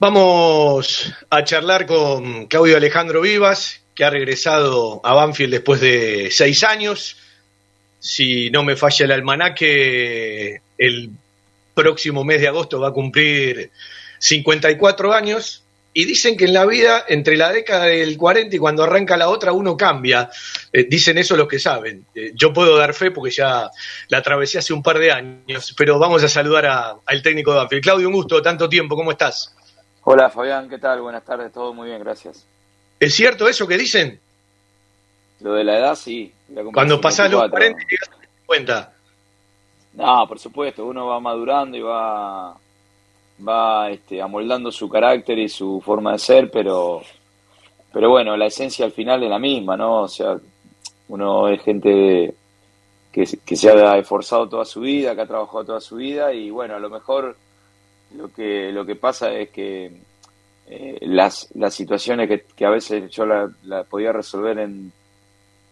Vamos a charlar con Claudio Alejandro Vivas, que ha regresado a Banfield después de seis años. Si no me falla el almanaque, el próximo mes de agosto va a cumplir 54 años. Y dicen que en la vida, entre la década del 40 y cuando arranca la otra, uno cambia. Eh, dicen eso los que saben. Eh, yo puedo dar fe porque ya la atravesé hace un par de años. Pero vamos a saludar al técnico de Banfield. Claudio, un gusto, tanto tiempo, ¿cómo estás? Hola Fabián, ¿qué tal? Buenas tardes, todo muy bien, gracias. ¿Es cierto eso que dicen? Lo de la edad, sí. Cuando pasás los 40 y llegas a 50. No, por supuesto, uno va madurando y va, va este, amoldando su carácter y su forma de ser, pero, pero bueno, la esencia al final es la misma, ¿no? O sea, uno es gente que, que se ha esforzado toda su vida, que ha trabajado toda su vida y bueno, a lo mejor lo que, lo que pasa es que eh, las, las situaciones que, que a veces yo las la podía resolver en,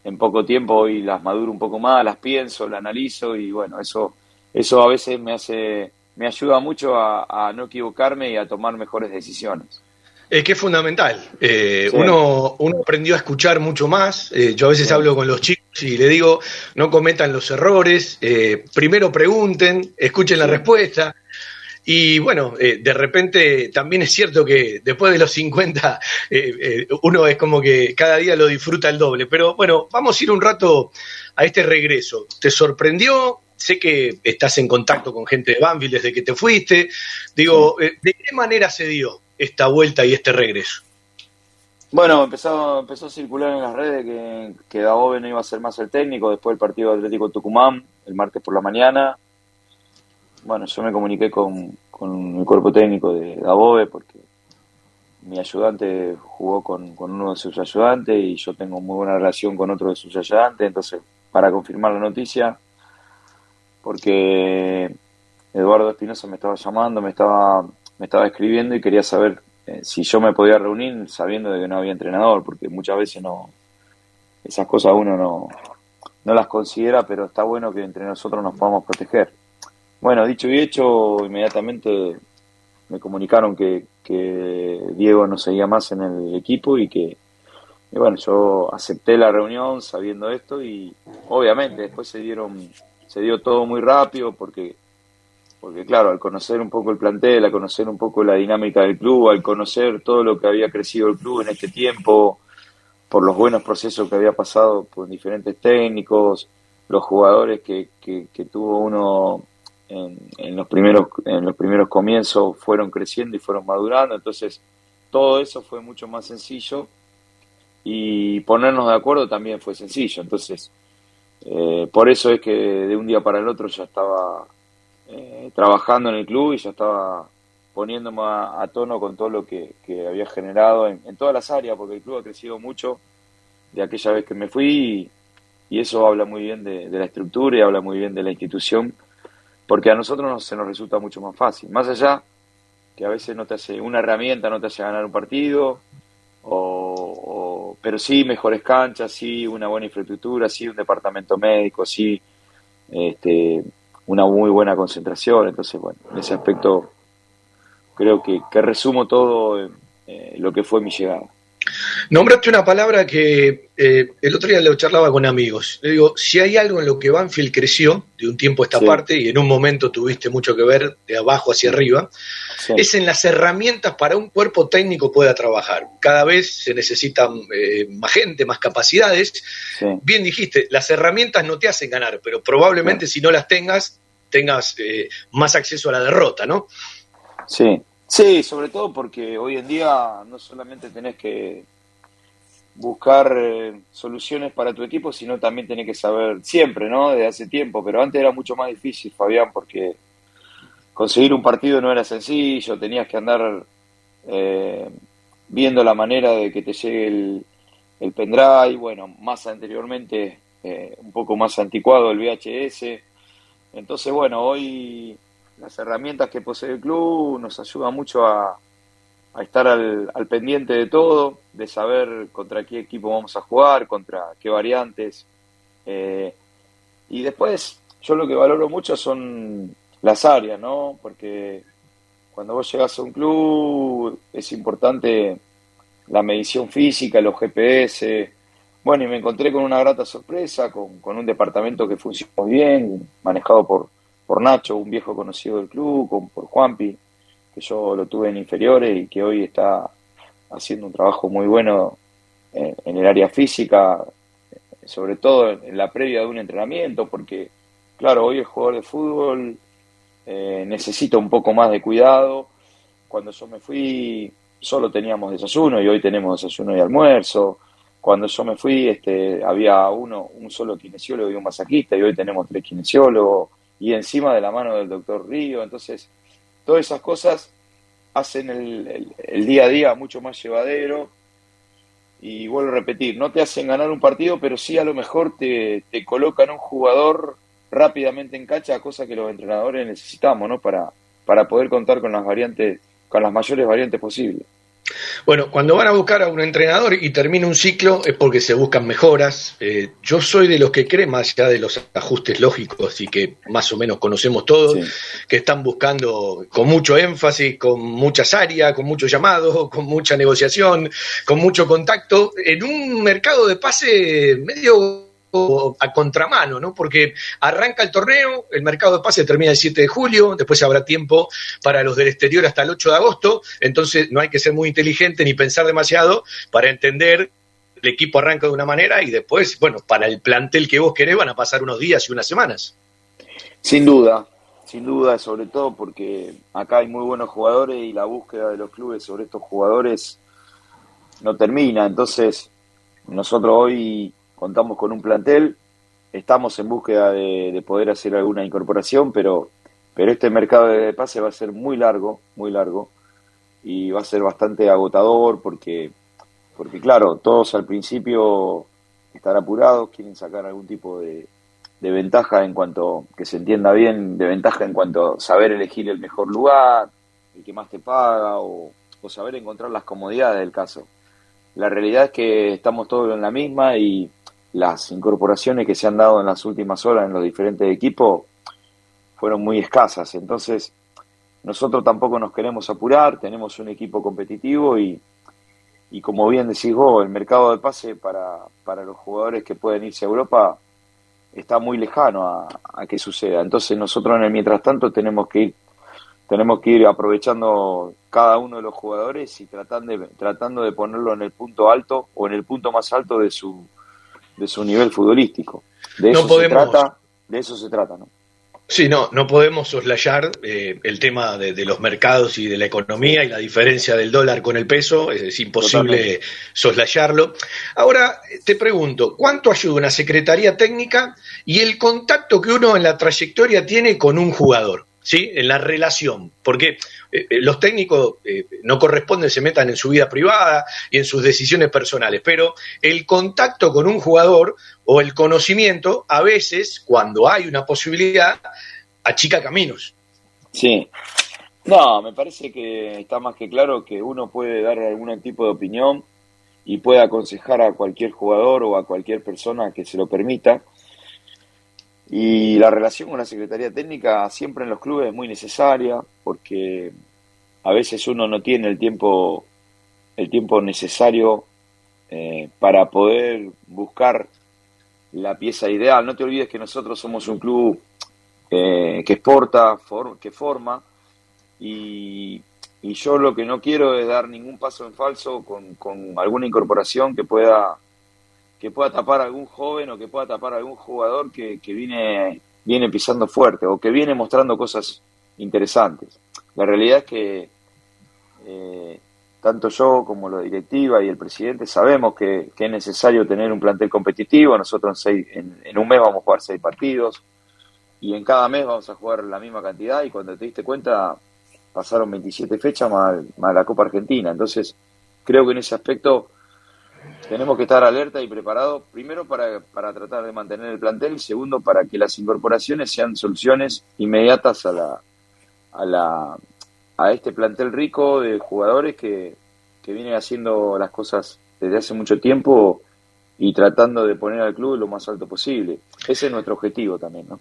en poco tiempo, hoy las maduro un poco más, las pienso, las analizo y bueno, eso, eso a veces me hace, me ayuda mucho a, no equivocarme y a tomar mejores decisiones. Es que es fundamental. Eh, uno, uno aprendió a escuchar mucho más. Eh, yo a veces hablo con los chicos y le digo, no cometan los errores. primero pregunten, escuchen la respuesta. Y bueno, eh, de repente también es cierto que después de los 50 eh, eh, uno es como que cada día lo disfruta el doble. Pero bueno, vamos a ir un rato a este regreso. ¿Te sorprendió? Sé que estás en contacto con gente de Banfield desde que te fuiste. Digo, ¿de qué manera se dio esta vuelta y este regreso? Bueno, empezó, empezó a circular en las redes que, que Daobe no iba a ser más el técnico después del partido Atlético Tucumán, el martes por la mañana bueno, yo me comuniqué con, con el cuerpo técnico de Dabobe porque mi ayudante jugó con, uno de sus ayudantes y yo tengo muy buena relación con otro de sus ayudantes, entonces para confirmar la noticia, porque Eduardo Espinosa me estaba llamando, me estaba, me estaba escribiendo y quería saber eh, si yo me podía reunir sabiendo de que no había entrenador, porque muchas veces no esas cosas uno no, no las considera, pero está bueno que entre nosotros nos podamos proteger. Bueno, dicho y hecho, inmediatamente me comunicaron que, Diego no seguía más en el equipo y que, bueno, yo acepté la reunión sabiendo esto y obviamente después se dieron, se dio todo muy rápido porque, porque claro, al conocer un poco el plantel, al conocer un poco la dinámica del club, al conocer todo lo que había crecido el club en este tiempo, por los buenos procesos que había pasado por diferentes técnicos, los jugadores que, que, que tuvo uno en, los primeros en los primeros comienzos fueron creciendo y fueron madurando entonces todo eso fue mucho más sencillo y ponernos de acuerdo también fue sencillo entonces eh, por eso es que de un día para el otro ya estaba eh, trabajando en el club y ya estaba poniéndome a, tono con todo lo que, había generado en, todas las áreas porque el club ha crecido mucho de aquella vez que me fui y, eso habla muy bien de la estructura y habla muy bien de la institución porque a nosotros se nos resulta mucho más fácil. Más allá que a veces no te hace una herramienta, no te hace ganar un partido, o, pero sí mejores canchas, sí una buena infraestructura, sí un departamento médico, sí este, una muy buena concentración. Entonces, bueno, en ese aspecto creo que, resumo todo eh, lo que fue mi llegada. Nombraste una palabra que eh, el otro día le charlaba con amigos. Le digo, si hay algo en lo que Banfield creció de un tiempo a esta parte, y en un momento tuviste mucho que ver de abajo hacia arriba, es en las herramientas para un cuerpo técnico pueda trabajar. Cada vez se necesitan eh, más gente, más capacidades. Bien dijiste, las herramientas no te hacen ganar, pero probablemente si no las tengas, tengas eh, más acceso a la derrota, ¿no? Sí, Sí, sobre todo porque hoy en día no solamente tenés que buscar eh, soluciones para tu equipo, sino también tenés que saber siempre, ¿no? Desde hace tiempo, pero antes era mucho más difícil, Fabián, porque conseguir un partido no era sencillo, tenías que andar eh, viendo la manera de que te llegue el, el pendrive, bueno, más anteriormente eh, un poco más anticuado el VHS. Entonces, bueno, hoy las herramientas que posee el club nos ayudan mucho a, estar al, pendiente de todo, de saber contra qué equipo vamos a jugar, contra qué variantes. Eh, y después, yo lo que valoro mucho son las áreas, ¿no? Porque cuando vos llegas a un club es importante la medición física, los GPS. Bueno, y me encontré con una grata sorpresa, con, con un departamento que funciona bien, manejado por, por Nacho, un viejo conocido del club, con, por Juanpi, que yo lo tuve en inferiores y que hoy está haciendo un trabajo muy bueno en, el área física, sobre todo en, la previa de un entrenamiento, porque, claro, hoy el jugador de fútbol eh, necesita un poco más de cuidado. Cuando yo me fui, solo teníamos desayuno y hoy tenemos desayuno y almuerzo. Cuando yo me fui, este, había uno, un solo kinesiólogo y un masajista, y hoy tenemos tres kinesiólogos, y encima de la mano del doctor Río. Entonces, todas esas cosas hacen el, el día a día mucho más llevadero y vuelvo a repetir, no te hacen ganar un partido, pero sí a lo mejor te, te colocan un jugador rápidamente en cancha, cosa que los entrenadores necesitamos, ¿no? Para, para poder contar con las variantes, con las mayores variantes posibles. Bueno, cuando van a buscar a un entrenador y termina un ciclo es porque se buscan mejoras. Eh, yo soy de los que creen, más allá de los ajustes lógicos y que más o menos conocemos todos, que están buscando con mucho énfasis, con muchas áreas, con mucho llamado, con mucha negociación, con mucho contacto, en un mercado de pase medio a contramano, ¿no? Porque arranca el torneo, el mercado de pase termina el 7 de julio, después habrá tiempo para los del exterior hasta el 8 de agosto, entonces no hay que ser muy inteligente ni pensar demasiado para entender el equipo arranca de una manera y después, bueno, para el plantel que vos querés van a pasar unos días y unas semanas. Sin duda, sin duda, sobre todo porque acá hay muy buenos jugadores y la búsqueda de los clubes sobre estos jugadores no termina. Entonces, nosotros hoy contamos con un plantel, estamos en búsqueda de, poder hacer alguna incorporación, pero, pero este mercado de pase va a ser muy largo, muy largo, y va a ser bastante agotador porque, porque claro, todos al principio están apurados, quieren sacar algún tipo de, de ventaja en cuanto, que se entienda bien, de ventaja en cuanto a saber elegir el mejor lugar, el que más te paga, o saber encontrar las comodidades del caso. La realidad es que estamos todos en la misma y, las incorporaciones que se han dado en las últimas horas en los diferentes equipos fueron muy escasas. Entonces, nosotros tampoco nos queremos apurar, tenemos un equipo competitivo y, y como bien decís vos, el mercado de pase para, para los jugadores que pueden irse a Europa está muy lejano a, a, que suceda. Entonces nosotros en el mientras tanto tenemos que ir tenemos que ir aprovechando cada uno de los jugadores y tratando de, tratando de ponerlo en el punto alto o en el punto más alto de su de su nivel futbolístico. De eso se trata, de eso se trata, ¿no? Sí, no, no podemos soslayar eh, el tema de, los mercados y de la economía y la diferencia del dólar con el peso, es, imposible soslayarlo. Ahora te pregunto, ¿cuánto ayuda una secretaría técnica y el contacto que uno en la trayectoria tiene con un jugador? ¿Sí? en la relación, porque eh, eh, los técnicos eh, no corresponden se metan en su vida privada y en sus decisiones personales, pero el contacto con un jugador o el conocimiento, a veces, cuando hay una posibilidad, achica caminos. Sí. No, me parece que está más que claro que uno puede dar algún tipo de opinión y puede aconsejar a cualquier jugador o a cualquier persona que se lo permita y la relación con la Secretaría Técnica siempre en los clubes es muy necesaria porque a veces uno no tiene el tiempo, el tiempo necesario eh, para poder buscar la pieza ideal. No te olvides que nosotros somos un club eh, que exporta, que forma y, y, yo lo que no quiero es dar ningún paso en falso con, con alguna incorporación que pueda que pueda tapar a algún joven o que pueda tapar a algún jugador que, que viene, viene pisando fuerte o que viene mostrando cosas interesantes. La realidad es que eh, tanto yo como la directiva y el presidente sabemos que, es necesario tener un plantel competitivo. Nosotros en, en, un mes vamos a jugar seis partidos y en cada mes vamos a jugar la misma cantidad y cuando te diste cuenta pasaron 27 fechas más, más la Copa Argentina. Entonces creo que en ese aspecto tenemos que estar alerta y preparados, primero para, para, tratar de mantener el plantel y segundo para que las incorporaciones sean soluciones inmediatas a la, a la a este plantel rico de jugadores que, que vienen haciendo las cosas desde hace mucho tiempo y tratando de poner al club lo más alto posible. Ese es nuestro objetivo también, ¿no?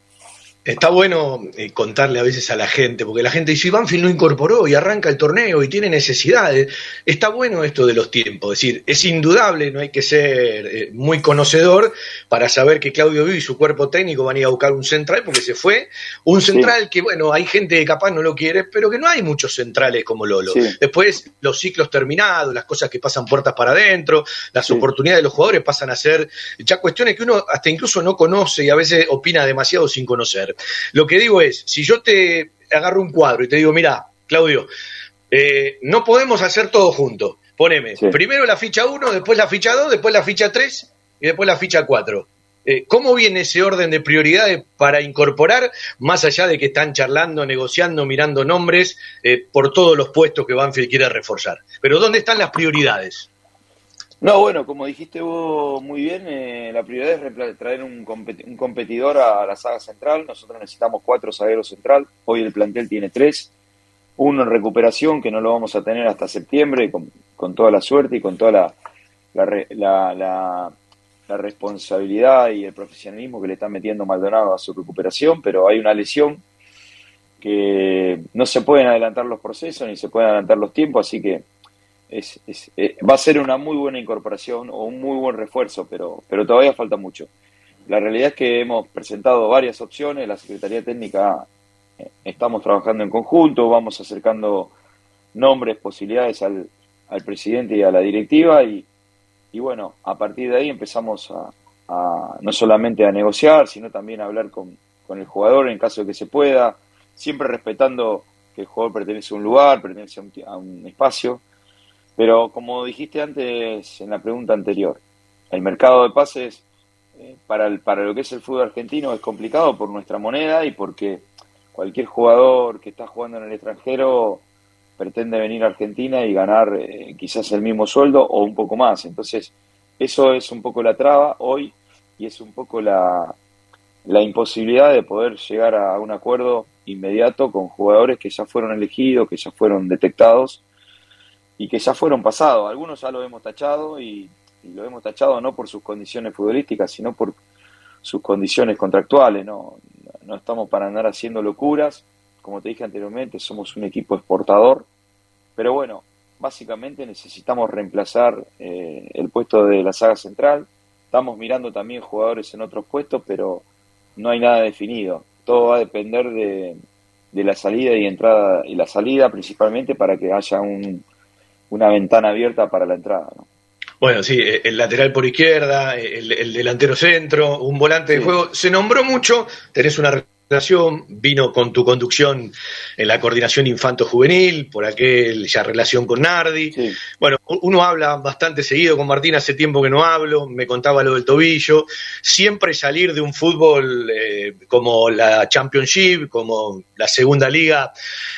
Está bueno eh, contarle a veces a la gente, porque la gente dice, Banfield no incorporó y arranca el torneo y tiene necesidades. Está bueno esto de los tiempos, es decir, es indudable, no hay que ser eh, muy conocedor para saber que Claudio Vivi y su cuerpo técnico van a ir a buscar un central, porque se fue un central que, bueno, hay gente que capaz no lo quiere, pero que no hay muchos centrales como Lolo. Después, los ciclos terminados, las cosas que pasan puertas para adentro, las oportunidades de los jugadores pasan a ser ya cuestiones que uno hasta incluso no conoce y a veces opina demasiado sin conocer. Lo que digo es, si yo te agarro un cuadro y te digo, mira, Claudio, eh, no podemos hacer todo junto. Poneme, primero la ficha 1, después la ficha 2, después la ficha 3 y después la ficha 4. Eh, ¿Cómo viene ese orden de prioridades para incorporar, más allá de que están charlando, negociando, mirando nombres eh, por todos los puestos que Banfield quiere reforzar? Pero ¿dónde están las prioridades? No, bueno, como dijiste vos muy bien, eh, la prioridad es traer un, competidor a la saga central. Nosotros necesitamos cuatro zagueros central. Hoy el plantel tiene tres. Uno en recuperación, que no lo vamos a tener hasta septiembre, con, toda la suerte y con toda la, la, la, responsabilidad y el profesionalismo que le está metiendo Maldonado a su recuperación. Pero hay una lesión que no se pueden adelantar los procesos ni se pueden adelantar los tiempos, así que es, eh, va a ser una muy buena incorporación o un muy buen refuerzo, pero, pero todavía falta mucho. La realidad es que hemos presentado varias opciones, la Secretaría Técnica eh, estamos trabajando en conjunto, vamos acercando nombres, posibilidades al, al presidente y a la directiva y, y, bueno, a partir de ahí empezamos a, no solamente a negociar, sino también a hablar con, con el jugador en caso de que se pueda, siempre respetando que el jugador pertenece a un lugar, pertenece a un espacio pero como dijiste antes en la pregunta anterior, el mercado de pases eh, para, el, para lo que es el fútbol argentino es complicado por nuestra moneda y porque cualquier jugador que está jugando en el extranjero pretende venir a Argentina y ganar eh, quizás el mismo sueldo o un poco más. Entonces, eso es un poco la traba hoy y es un poco la, la imposibilidad de poder llegar a un acuerdo inmediato con jugadores que ya fueron elegidos, que ya fueron detectados y que ya fueron pasados. Algunos ya lo hemos tachado y, lo hemos tachado no por sus condiciones futbolísticas, sino por sus condiciones contractuales. No, no estamos para andar haciendo locuras. Como te dije anteriormente, somos un equipo exportador. Pero bueno, básicamente necesitamos reemplazar eh, el puesto de la saga central. Estamos mirando también jugadores en otros puestos, pero no hay nada definido. Todo va a depender de, de la salida y entrada, y la salida principalmente para que haya un, una ventana abierta para la entrada. Bueno, sí, eh, el lateral por izquierda, el, delantero centro, un volante de juego. Se nombró mucho, tenés una vino con tu conducción en la coordinación infanto-juvenil, por aquel ya relación con Nardi. Bueno, uno habla bastante seguido con Martín, hace tiempo que no hablo, me contaba lo del tobillo. Siempre salir de un fútbol eh, como la Championship, como la segunda liga,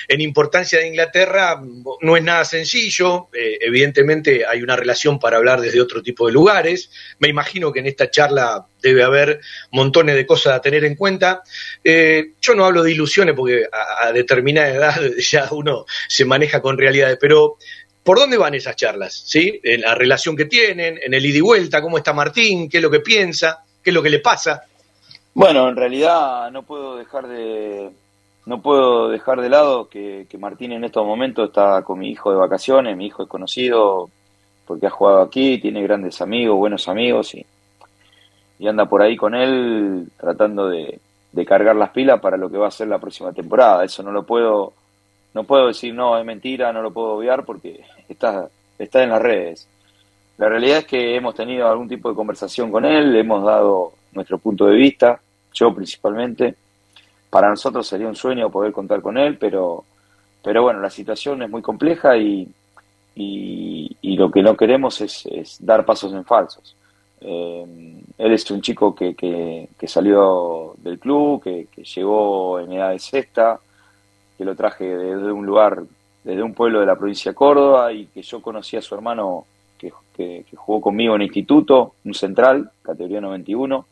en importancia de Inglaterra, no es nada sencillo. Eh, evidentemente hay una relación para hablar desde otro tipo de lugares. Me imagino que en esta charla debe haber montones de cosas a tener en cuenta. Eh, yo no hablo de ilusiones porque a, determinada edad ya uno se maneja con realidades, pero ¿por dónde van esas charlas? ¿Sí? En la relación que tienen, en el ida y vuelta, cómo está Martín, qué es lo que piensa, qué es lo que le pasa. Bueno, en realidad no puedo dejar de no puedo dejar de lado que, que Martín en estos momentos está con mi hijo de vacaciones, mi hijo es conocido porque ha jugado aquí, tiene grandes amigos, buenos amigos y y anda por ahí con él tratando de, cargar las pilas para lo que va a ser la próxima temporada. Eso no lo puedo, no puedo decir no, es mentira, no lo puedo obviar porque está, está en las redes. La realidad es que hemos tenido algún tipo de conversación con él, hemos dado nuestro punto de vista, yo principalmente. Para nosotros sería un sueño poder contar con él, pero, pero bueno, la situación es muy compleja y, y, lo que no queremos es, es dar pasos en falsos. Eh, él es un chico que, que, salió del club, que, llegó en edad de sexta, que lo traje desde un lugar, desde un pueblo de la provincia de Córdoba y que yo conocí a su hermano que, jugó conmigo en instituto, un central, categoría 91,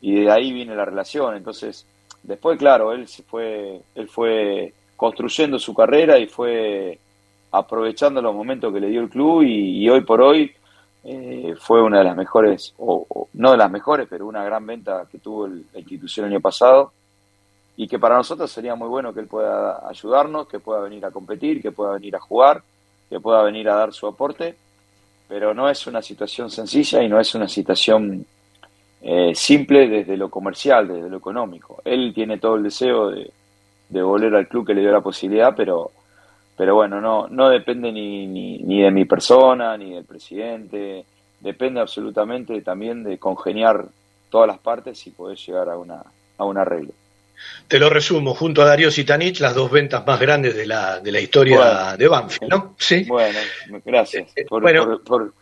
y de ahí viene la relación. Entonces, después, claro, él se fue, él fue construyendo su carrera y fue aprovechando los momentos que le dio el club y hoy por hoy eh, fue una de las mejores, o, no de las mejores, pero una gran venta que tuvo la institución el año pasado. y que para nosotros sería muy bueno que él pueda ayudarnos, que pueda venir a competir, que pueda venir a jugar, que pueda venir a dar su aporte, pero no es una situación sencilla y no es una situación eh, simple desde lo comercial, desde lo económico. Él tiene todo el deseo de, de volver al club que le dio la posibilidad, pero, pero bueno, no, no depende ni, ni, ni de mi persona, ni del presidente, depende absolutamente también de congeniar todas las partes y poder llegar a, una, a un arreglo. Te lo resumo, junto a Darío Sitanich, las dos ventas más grandes de la, de la historia de Banfield, ¿no? Sí. Bueno, gracias eh, por, por,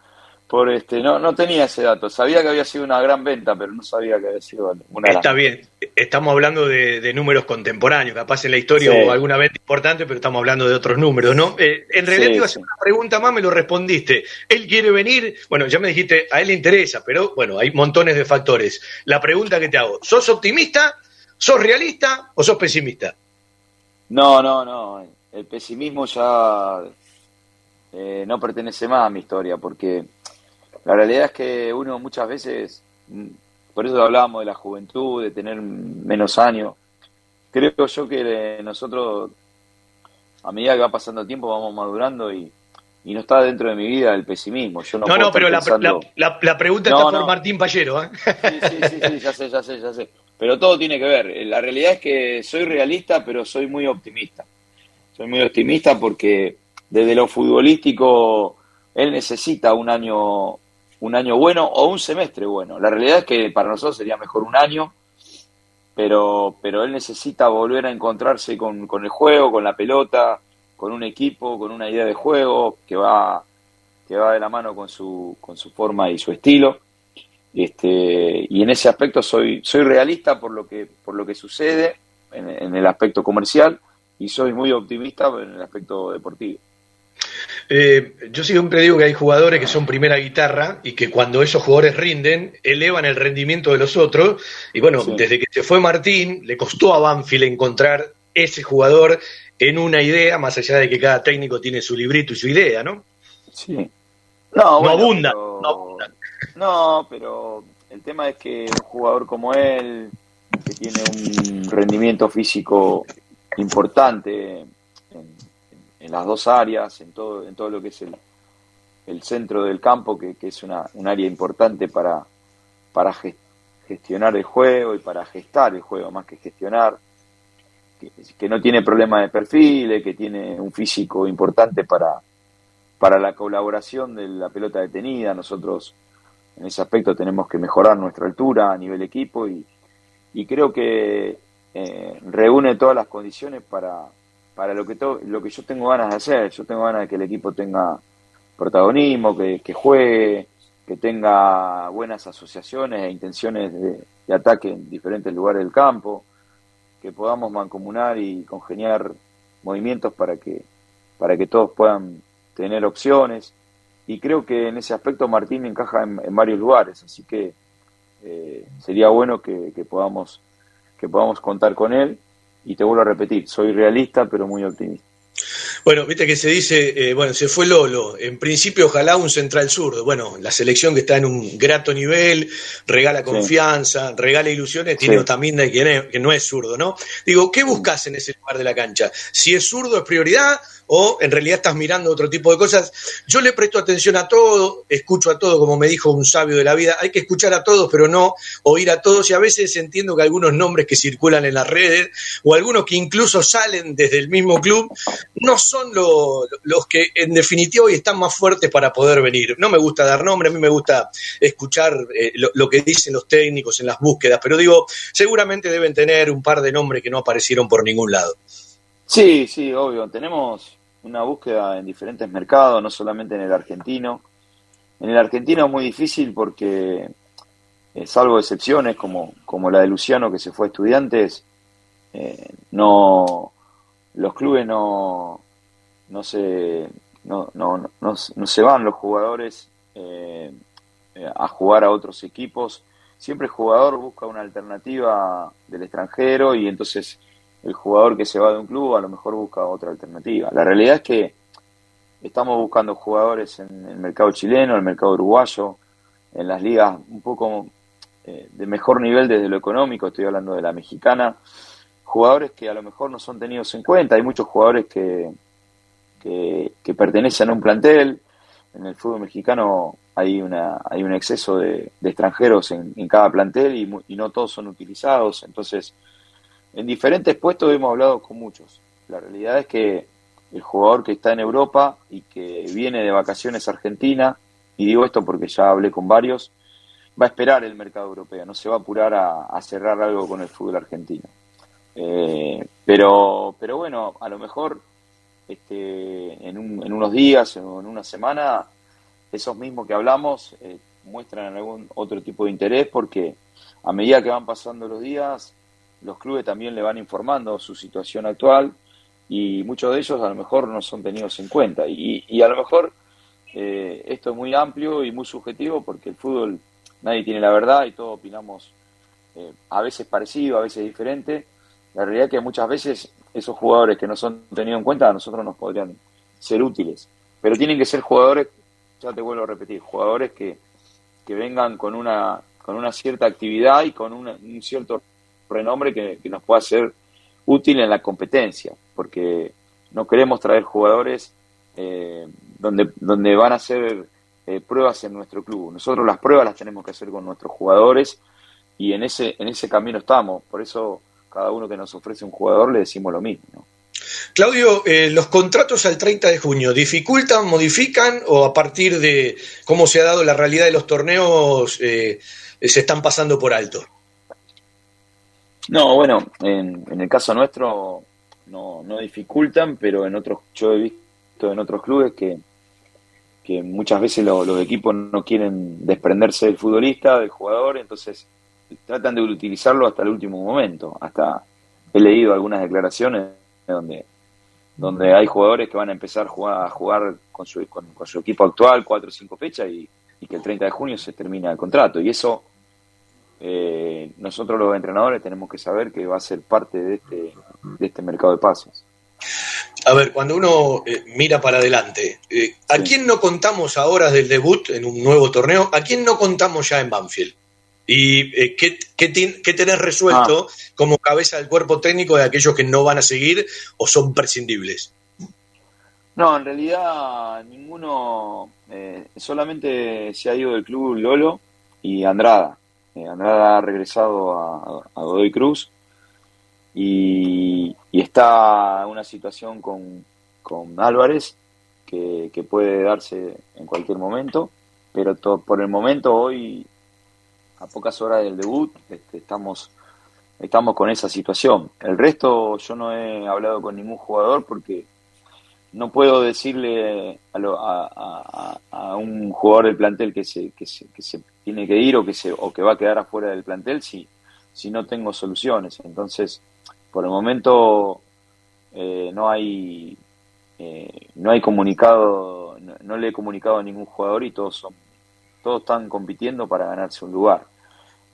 por este no no tenía ese dato sabía que había sido una gran venta pero no sabía que había sido una está bien estamos hablando de, números contemporáneos capaz en la historia hubo alguna venta importante pero estamos hablando de otros números no eh, en realidad te iba a hacer una pregunta más me lo respondiste. Él quiere venir bueno ya me dijiste a él le interesa pero bueno hay montones de factores. La pregunta que te hago sos optimista sos realista o sos pesimista no no no el pesimismo ya eh, no pertenece más a mi historia porque la realidad es que uno muchas veces, por eso hablábamos de la juventud, de tener menos años, creo yo que nosotros, a medida que va pasando el tiempo, vamos madurando y, no está dentro de mi vida el pesimismo. Yo no, no, no pero la, pregunta está por Martín Pallero. ¿eh? Sí, sí, sí, sí, ya sé, ya sé, ya sé. Pero todo tiene que ver. La realidad es que soy realista, pero soy muy optimista. Soy muy optimista porque desde lo futbolístico él necesita un año un año bueno o un semestre bueno. La realidad es que para nosotros sería mejor un año, pero, pero él necesita volver a encontrarse con, con el juego, con la pelota, con un equipo, con una idea de juego que va, que va de la mano con su, con su forma y su estilo. Este, y en ese aspecto soy, soy realista por lo que, por lo que sucede en, en el aspecto comercial y soy muy optimista en el aspecto deportivo. Eh, yo siempre digo que hay jugadores que son primera guitarra y que cuando esos jugadores rinden, elevan el rendimiento de los otros. Y bueno, desde que se fue Martín, le costó a Banfield encontrar ese jugador en una idea, más allá de que cada técnico tiene su librito y su idea, ¿no? Sí. No, no, abunda, no abunda. No, pero el tema es que un jugador como él, que tiene un rendimiento físico importante, en las dos áreas, en todo, en todo lo que es el, el centro del campo, que, es una, un área importante para, para gestionar el juego y para gestar el juego, más que gestionar, que, no tiene problema de perfil, que tiene un físico importante para, para la colaboración de la pelota detenida. Nosotros en ese aspecto tenemos que mejorar nuestra altura a nivel equipo y, y creo que eh, reúne todas las condiciones para, para lo que, lo que yo tengo ganas de hacer. Yo tengo ganas de que el equipo tenga protagonismo, que, juegue, que tenga buenas asociaciones e intenciones de, ataque en diferentes lugares del campo, que podamos mancomunar y congeniar movimientos para que, para que todos puedan tener opciones. Y creo que en ese aspecto Martín encaja en, varios lugares, así que eh, sería bueno que, que, podamos, que podamos contar con él y te vuelvo a repetir, soy realista pero muy optimista. Bueno, viste que se dice, eh, bueno, se fue Lolo, en principio ojalá un central zurdo, bueno, la selección que está en un grato nivel, regala confianza, regala ilusiones, tiene Otaminda y que, que no es zurdo, ¿no? Digo, ¿qué buscas en ese lugar de la cancha? Si es zurdo es prioridad o en realidad estás mirando otro tipo de cosas. Yo le presto atención a todo, escucho a todo, como me dijo un sabio de la vida, hay que escuchar a todos, pero no oír a todos, y a veces entiendo que algunos nombres que circulan en las redes, o algunos que incluso salen desde el mismo club, no son los que en definitiva hoy están más fuertes para poder venir. No me gusta dar nombre, a mí me gusta escuchar eh, lo, lo que dicen los técnicos en las búsquedas, pero digo, seguramente deben tener un par de nombres que no aparecieron por ningún lado. Sí, sí, obvio. Tenemos una búsqueda en diferentes mercados, no solamente en el argentino. En el argentino es muy difícil porque, eh, salvo excepciones como, como la de Luciano que se fue a estudiantes, eh, no, los clubes no, no, se, no, no, no, se van los jugadores eh, a jugar a otros equipos. Siempre el jugador busca una alternativa del extranjero y entonces el jugador que se va de un club a lo mejor busca otra alternativa. La realidad es que estamos buscando jugadores en el mercado chileno, en el mercado uruguayo, en las ligas un poco eh, de mejor nivel desde lo económico, estoy hablando de la mexicana, jugadores que a lo mejor no son tenidos en cuenta. Hay muchos jugadores que, que, pertenecen a un plantel. En el fútbol mexicano hay, una, hay un exceso de, extranjeros en, cada plantel y, y, no todos son utilizados. Entonces, en diferentes puestos hemos hablado con muchos. La realidad es que el jugador que está en Europa y que viene de vacaciones a Argentina, y digo esto porque ya hablé con varios, va a esperar el mercado europeo, no se va a apurar a, cerrar algo con el fútbol argentino. Eh, pero, pero bueno, a lo mejor este, en, unos días o en una semana, esos mismos que hablamos eh, muestran algún otro tipo de interés porque a medida que van pasando los días, los clubes también le van informando su situación actual y muchos de ellos a lo mejor no son tenidos en cuenta. Y, a lo mejor eh, esto es muy amplio y muy subjetivo porque el fútbol nadie tiene la verdad y todos opinamos eh, a veces parecido, a veces diferente. La realidad es que muchas veces esos jugadores que no son tenidos en cuenta a nosotros nos podrían ser útiles, pero tienen que ser jugadores, ya te vuelvo a repetir, jugadores que, que vengan con una, con una cierta actividad y con un cierto renombre que, nos pueda ser útil en la competencia, porque no queremos traer jugadores eh, donde, donde van a hacer eh, pruebas en nuestro club. Nosotros las pruebas las tenemos que hacer con nuestros jugadores y en ese, en ese camino estamos. Por eso cada uno que nos ofrece un jugador le decimos lo mismo. Claudio, eh, ¿los contratos al 30 de junio dificultan, modifican o a partir de cómo se ha dado la realidad de los torneos se están pasando por alto? No, bueno, en, en el caso nuestro no, no dificultan, pero en otros, yo he visto en otros clubes que, que muchas veces los equipos no quieren desprenderse del futbolista, del jugador, entonces tratan de utilizarlo hasta el último momento. Hasta he leído algunas declaraciones donde, donde hay jugadores que van a empezar a jugar, a jugar con, su, con, su equipo actual cuatro o cinco fechas y, y que el 30 de junio se termina el contrato. Y eso eh, nosotros los entrenadores tenemos que saber que va a ser parte de este, de este mercado de pasos. A ver, cuando uno eh, mira para adelante, eh, ¿a quién no contamos ahora del debut en un nuevo torneo? ¿A quién no contamos ya en Banfield? ¿Y eh, ¿qué, qué, tenés resuelto ah. como cabeza del cuerpo técnico de aquellos que no van a seguir o son prescindibles? No, en realidad ninguno, solamente se ha ido del club Lolo y Andrada. Andrada ha regresado a, a Godoy Cruz y, está una situación con, con Álvarez que, puede darse en cualquier momento, pero por el momento hoy, a pocas horas del debut, este, estamos, estamos con esa situación. El resto yo no he hablado con ningún jugador porque no puedo decirle a, a, un jugador del plantel que se, que se, que se tiene que ir o que, se, o que va a quedar afuera del plantel si, si no tengo soluciones. Entonces, por el momento eh, no hay eh, no hay comunicado, no, le he comunicado a ningún jugador y todos son todos están compitiendo para ganarse un lugar.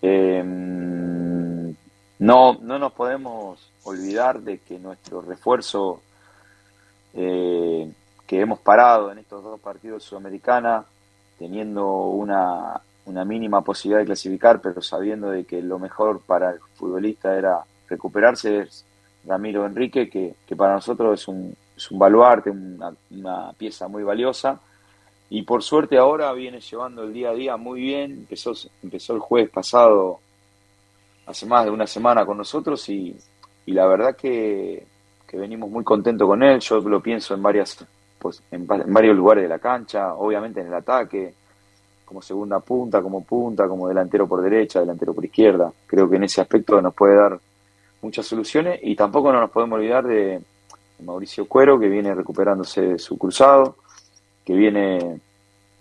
Em, no, no nos podemos olvidar de que nuestro refuerzo eh, que hemos parado en estos dos partidos sudamericana, teniendo una, una mínima posibilidad de clasificar, pero sabiendo de que lo mejor para el futbolista era recuperarse es Ramiro Enrique, que, para nosotros es un, es un baluarte, una, pieza muy valiosa. Y por suerte ahora viene llevando el día a día muy bien. Empezó, empezó el jueves pasado, hace más de una semana con nosotros y, la verdad que, venimos muy contentos con él. Yo lo pienso en, varias, pues, en, varios lugares de la cancha, obviamente en el ataque, como segunda punta, como punta, como delantero por derecha, delantero por izquierda. Creo que en ese aspecto nos puede dar muchas soluciones y tampoco no nos podemos olvidar de, Mauricio Cuero que viene recuperándose de su cruzado, que viene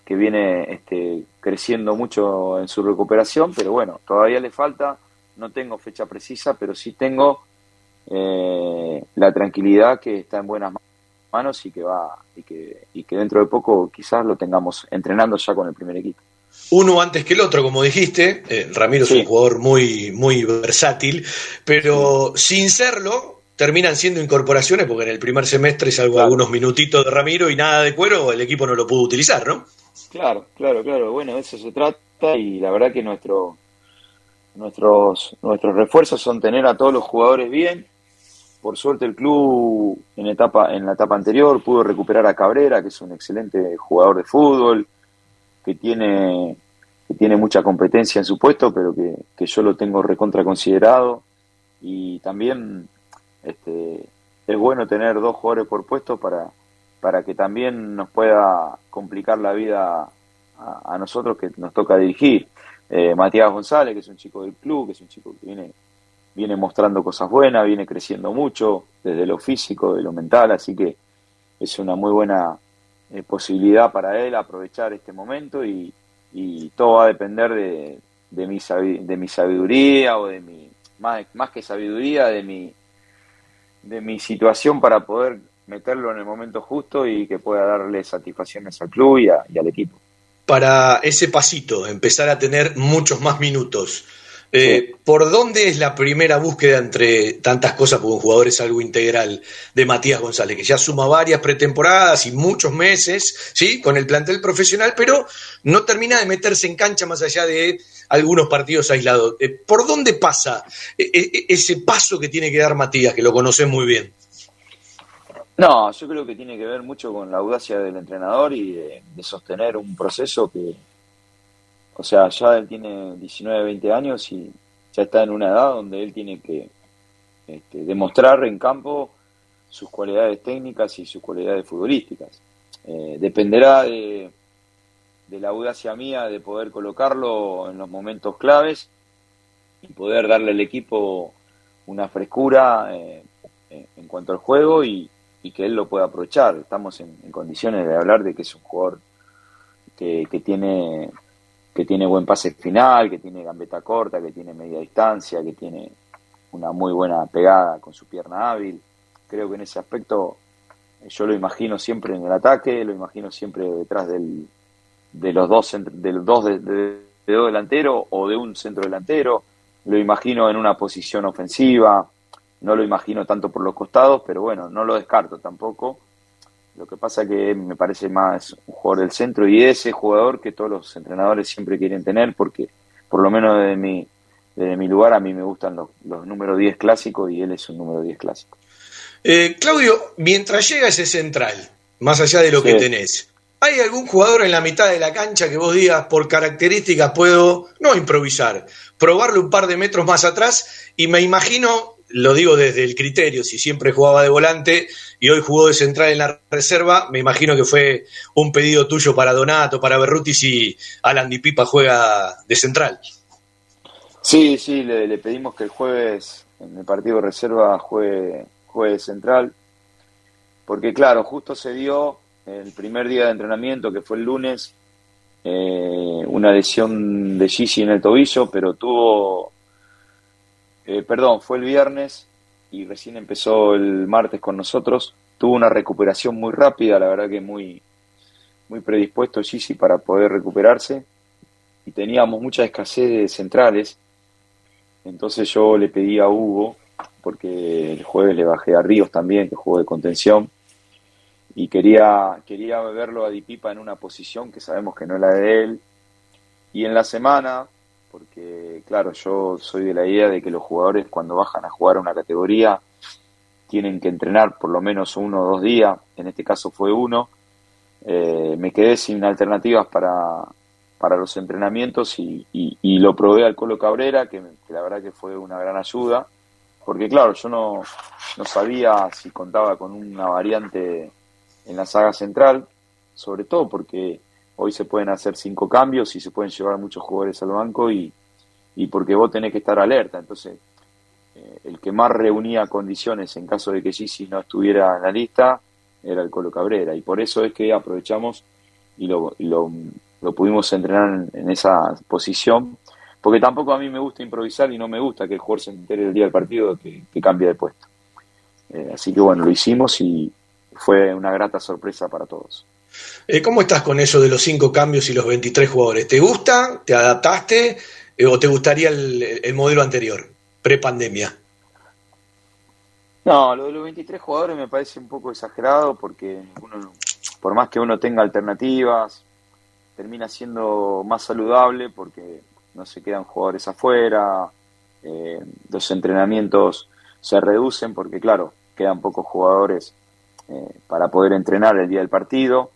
que viene este, creciendo mucho en su recuperación, pero bueno, todavía le falta, no tengo fecha precisa, pero sí tengo eh, la tranquilidad que está en buenas manos y que va y que, y que dentro de poco quizás lo tengamos entrenando ya con el primer equipo uno antes que el otro, como dijiste. Eh, Ramiro es un jugador muy, muy versátil, pero sin serlo, terminan siendo incorporaciones, porque en el primer semestre salvo algunos minutitos de Ramiro y nada de cuero, el equipo no lo pudo utilizar, ¿no? Claro, claro, claro. Bueno, de eso se trata y la verdad que nuestro, nuestros, nuestros refuerzos son tener a todos los jugadores bien, por suerte el club en, etapa, en la etapa anterior pudo recuperar a Cabrera, que es un excelente jugador de fútbol, que tiene, que tiene mucha competencia en su puesto, pero que, que yo lo tengo recontra considerado. Y también este, es bueno tener dos jugadores por puesto para, para que también nos pueda complicar la vida a, nosotros que nos toca dirigir. Eh, Matías González, que es un chico del club, que es un chico que viene, viene mostrando cosas buenas, viene creciendo mucho desde lo físico, de lo mental, así que es una muy buena eh, posibilidad para él aprovechar este momento y, todo va a depender de, de, mi, de mi sabiduría o de mi, más, más que sabiduría, de mi, de mi situación para poder meterlo en el momento justo y que pueda darle satisfacciones al club y al equipo para ese pasito, empezar a tener muchos más minutos. Eh, ¿Por dónde es la primera búsqueda entre tantas cosas, porque un jugador es algo integral, de Matías González, que ya suma varias pretemporadas y muchos meses, ¿sí? Con el plantel profesional, pero no termina de meterse en cancha más allá de algunos partidos aislados. Eh, ¿Por dónde pasa eh, ese paso que tiene que dar Matías, que lo conoces muy bien? No, yo creo que tiene que ver mucho con la audacia del entrenador y de, sostener un proceso que, o sea, ya él tiene 19, 20 años y ya está en una edad donde él tiene que este, demostrar en campo sus cualidades técnicas y sus cualidades futbolísticas. Eh, dependerá de, la audacia mía de poder colocarlo en los momentos claves y poder darle al equipo una frescura eh, en cuanto al juego y, y que él lo pueda aprovechar. Estamos en, condiciones de hablar de que es un jugador que, tiene que tiene buen pase final, que tiene gambeta corta, que tiene media distancia, que tiene una muy buena pegada con su pierna hábil. Creo que en ese aspecto eh, yo lo imagino siempre en el ataque, lo imagino siempre detrás del, de los dos, de los dos, de, dos delanteros o de un centro delantero, lo imagino en una posición ofensiva, no lo imagino tanto por los costados, pero bueno, no lo descarto tampoco. Lo que pasa que me parece más un jugador del centro y ese jugador que todos los entrenadores siempre quieren tener, porque por lo menos desde mi, desde mi lugar a mí me gustan los, los números 10 clásicos y él es un número 10 clásico. Eh, Claudio, mientras llega ese central, más allá de lo que tenés, ¿hay algún jugador en la mitad de la cancha que vos digas, por características puedo, no improvisar, probarle un par de metros más atrás y me imagino lo digo desde el criterio, si siempre jugaba de volante y hoy jugó de central en la reserva, me imagino que fue un pedido tuyo para Donato, para Berruti, si Alan Di Pipa juega de central. Sí, sí, le, pedimos que el jueves en el partido de reserva juegue, juegue de central, porque claro, justo se dio el primer día de entrenamiento, que fue el lunes, eh, una lesión de Gigi en el tobillo, pero tuvo eh, perdón, fue el viernes y recién empezó el martes con nosotros. Tuvo una recuperación muy rápida, la verdad que muy, muy predispuesto Gigi para poder recuperarse. Y teníamos mucha escasez de centrales. Entonces yo le pedí a Hugo, porque el jueves le bajé a Ríos también, que jugó de contención. Y quería, quería verlo a Dipipa en una posición que sabemos que no es la de él. Y en la semana, porque claro, yo soy de la idea de que los jugadores cuando bajan a jugar a una categoría tienen que entrenar por lo menos uno o dos días, en este caso fue uno, eh, me quedé sin alternativas para, para los entrenamientos y, y, lo probé al Colo Cabrera, que, la verdad que fue una gran ayuda, porque claro, yo no, no sabía si contaba con una variante en la saga central, sobre todo porque hoy se pueden hacer cinco cambios y se pueden llevar muchos jugadores al banco y, y porque vos tenés que estar alerta. Entonces, eh, el que más reunía condiciones en caso de que Gigi no estuviera en la lista era el Colo Cabrera y por eso es que aprovechamos y lo, lo, pudimos entrenar en, esa posición porque tampoco a mí me gusta improvisar y no me gusta que el jugador se entere el día del partido que, que cambie de puesto. Eh, así que bueno, lo hicimos y fue una grata sorpresa para todos. Eh, ¿Cómo estás con eso de los cinco cambios y los 23 jugadores? ¿Te gusta? ¿Te adaptaste? Eh, ¿O te gustaría el, modelo anterior, pre-pandemia? No, lo de los 23 jugadores me parece un poco exagerado porque uno, por más que uno tenga alternativas, termina siendo más saludable porque no se quedan jugadores afuera, eh, los entrenamientos se reducen porque, claro, quedan pocos jugadores eh, para poder entrenar el día del partido,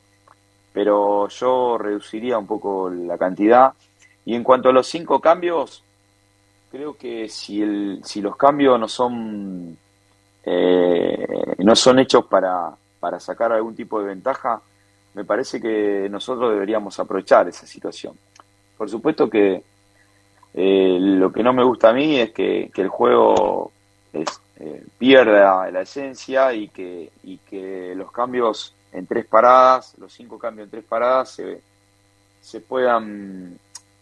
pero yo reduciría un poco la cantidad. Y en cuanto a los cinco cambios, creo que si, el, si los cambios no son, eh, no son hechos para, para sacar algún tipo de ventaja, me parece que nosotros deberíamos aprovechar esa situación. Por supuesto que eh, lo que no me gusta a mí es que, el juego eh, pierda la esencia y que, y que los cambios en tres paradas, los cinco cambios en tres paradas, se, se puedan,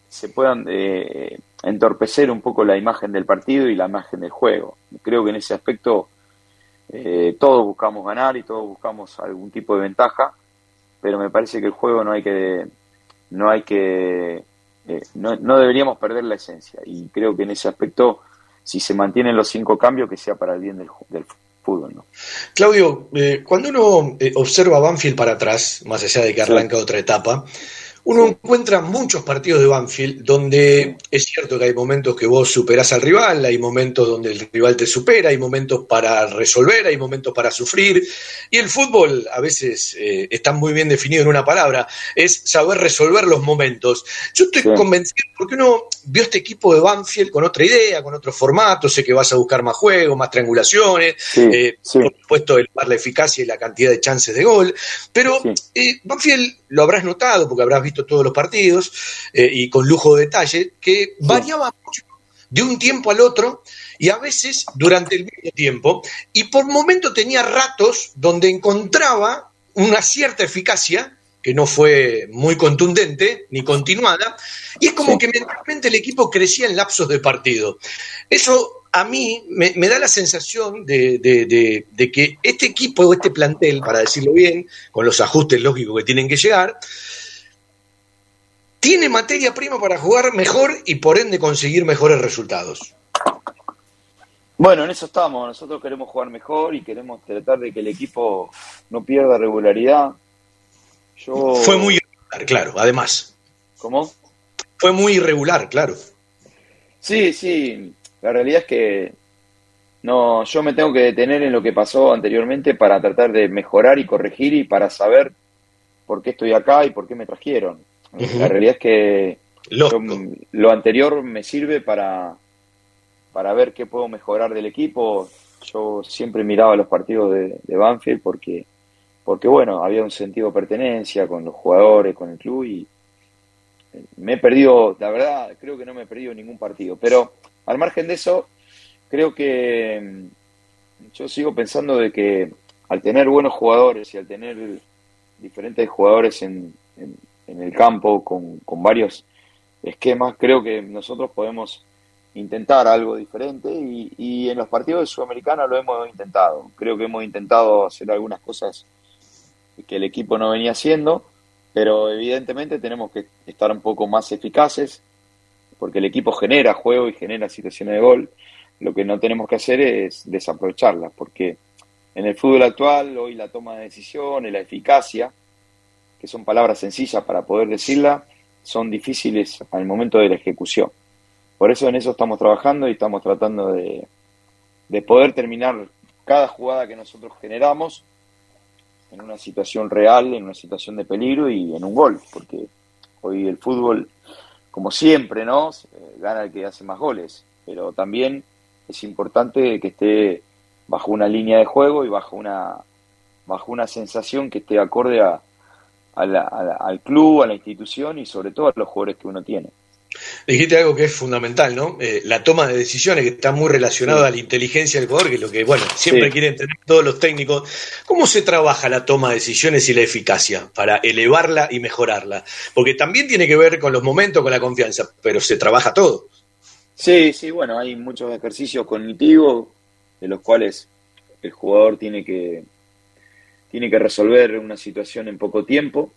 se puedan eh, entorpecer un poco la imagen del partido y la imagen del juego. Creo que en ese aspecto todos buscamos ganar y todos buscamos algún tipo de ventaja, pero me parece que el juego no hay que no hay que eh, no, deberíamos perder la esencia. Y creo que en ese aspecto, si se mantienen los cinco cambios, que sea para el bien del, del fútbol. ¿no? Claudio, eh, cuando uno eh, observa Banfield para atrás, más allá de que arranca otra etapa, uno encuentra muchos partidos de Banfield donde es cierto que hay momentos que vos superás al rival, hay momentos donde el rival te supera, hay momentos para resolver, hay momentos para sufrir. Y el fútbol a veces eh, está muy bien definido en una palabra, es saber resolver los momentos. Yo estoy convencido, porque uno vio este equipo de Banfield con otra idea, con otro formato, sé que vas a buscar más juegos, más triangulaciones, eh, por supuesto el la eficacia y la cantidad de chances de gol, pero eh, Banfield lo habrás notado porque habrás visto todos los partidos eh, y con lujo de detalle, que variaba mucho de un tiempo al otro y a veces durante el mismo tiempo, y por momentos tenía ratos donde encontraba una cierta eficacia, que no fue muy contundente ni continuada, y es como que mentalmente el equipo crecía en lapsos de partido. Eso a mí me, da la sensación de, de, que este equipo o este plantel, para decirlo bien, con los ajustes lógicos que tienen que llegar, tiene materia prima para jugar mejor y por ende conseguir mejores resultados. Bueno, en eso estamos. Nosotros queremos jugar mejor y queremos tratar de que el equipo no pierda regularidad. Yo... Fue muy irregular, claro, además. ¿Cómo? Fue muy irregular, claro. Sí, sí. La realidad es que no, yo me tengo que detener en lo que pasó anteriormente para tratar de mejorar y corregir y para saber por qué estoy acá y por qué me trajeron. La realidad es que lo anterior me sirve para, para ver qué puedo mejorar del equipo. Yo siempre miraba los partidos de, Banfield porque, porque, bueno, había un sentido de pertenencia con los jugadores, con el club y eh, me he perdido, la verdad, creo que no me he perdido ningún partido. Pero al margen de eso, creo que mm, yo sigo pensando de que al tener buenos jugadores y al tener diferentes jugadores en, en el campo con, con, varios esquemas, creo que nosotros podemos intentar algo diferente y, y en los partidos de Sudamericana lo hemos intentado. Creo que hemos intentado hacer algunas cosas que el equipo no venía haciendo, pero evidentemente tenemos que estar un poco más eficaces porque el equipo genera juego y genera situaciones de gol. Lo que no tenemos que hacer es desaprovecharlas, porque en el fútbol actual hoy la toma de decisiones, la eficacia, que son palabras sencillas para poder decirla, son difíciles al momento de la ejecución. Por eso en eso estamos trabajando y estamos tratando de, de poder terminar cada jugada que nosotros generamos en una situación real, en una situación de peligro y en un gol, porque hoy el fútbol, como siempre, ¿no? Gana el que hace más goles, pero también es importante que esté bajo una línea de juego y bajo una, bajo una sensación que esté acorde a, al club, a la institución y sobre todo a los jugadores que uno tiene. Dijiste algo que es fundamental, ¿no? Eh, la toma de decisiones que está muy relacionada a la inteligencia del jugador, que es lo que, bueno, siempre quieren tener todos los técnicos. ¿Cómo se trabaja la toma de decisiones y la eficacia para elevarla y mejorarla? Porque también tiene que ver con los momentos, con la confianza, pero se trabaja todo. Sí, sí, bueno, hay muchos ejercicios cognitivos de los cuales el jugador tiene que tiene que resolver una situación en poco tiempo.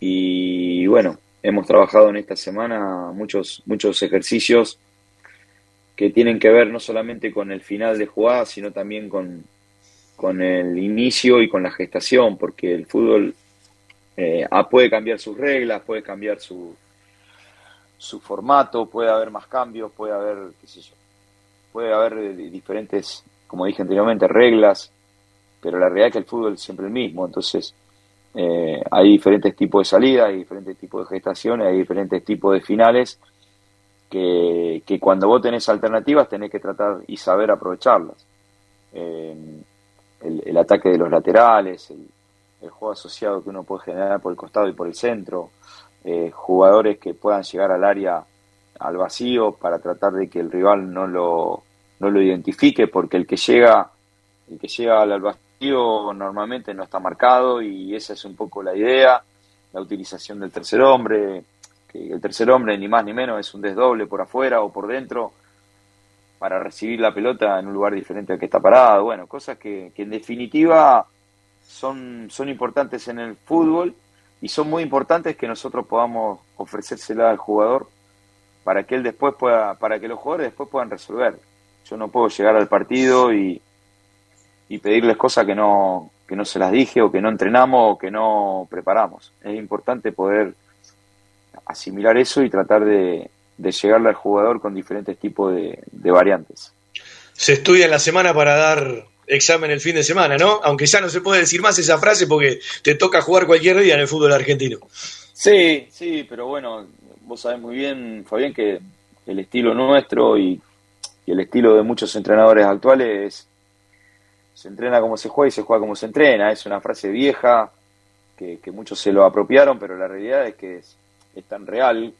Y bueno, hemos trabajado en esta semana muchos, muchos ejercicios que tienen que ver no solamente con el final de jugada, sino también con, con el inicio y con la gestación, porque el fútbol eh, ah, puede cambiar sus reglas, puede cambiar su, su formato, puede haber más cambios, puede haber, sé yo, puede haber diferentes como dije anteriormente, reglas, pero la realidad es que el fútbol es siempre el mismo, entonces eh, hay diferentes tipos de salidas, hay diferentes tipos de gestaciones, hay diferentes tipos de finales que, cuando vos tenés alternativas tenés que tratar y saber aprovecharlas. Eh, el, ataque de los laterales, el, juego asociado que uno puede generar por el costado y por el centro, eh, jugadores que puedan llegar al área al vacío para tratar de que el rival no lo, no lo identifique, porque el que llega, el que llega al vacío normalmente no está marcado y esa es un poco la idea, la utilización del tercer hombre, que el tercer hombre ni más ni menos es un desdoble por afuera o por dentro para recibir la pelota en un lugar diferente al que está parado, bueno, cosas que, que en definitiva son, son importantes en el fútbol y son muy importantes que nosotros podamos ofrecérsela al jugador para que él después pueda, para que los jugadores después puedan resolver. Yo no puedo llegar al partido y, y pedirles cosas que no, que no se las dije o que no entrenamos o que no preparamos. Es importante poder asimilar eso y tratar de, de llegarle al jugador con diferentes tipos de, de variantes. Se estudia en la semana para dar examen el fin de semana, ¿no? Aunque ya no se puede decir más esa frase porque te toca jugar cualquier día en el fútbol argentino. Sí, sí, pero bueno, vos sabés muy bien, Fabián, que el estilo nuestro y, el estilo de muchos entrenadores actuales es, se entrena como se juega y se juega como se entrena. Es una frase vieja que, muchos se lo apropiaron, pero la realidad es que es, tan real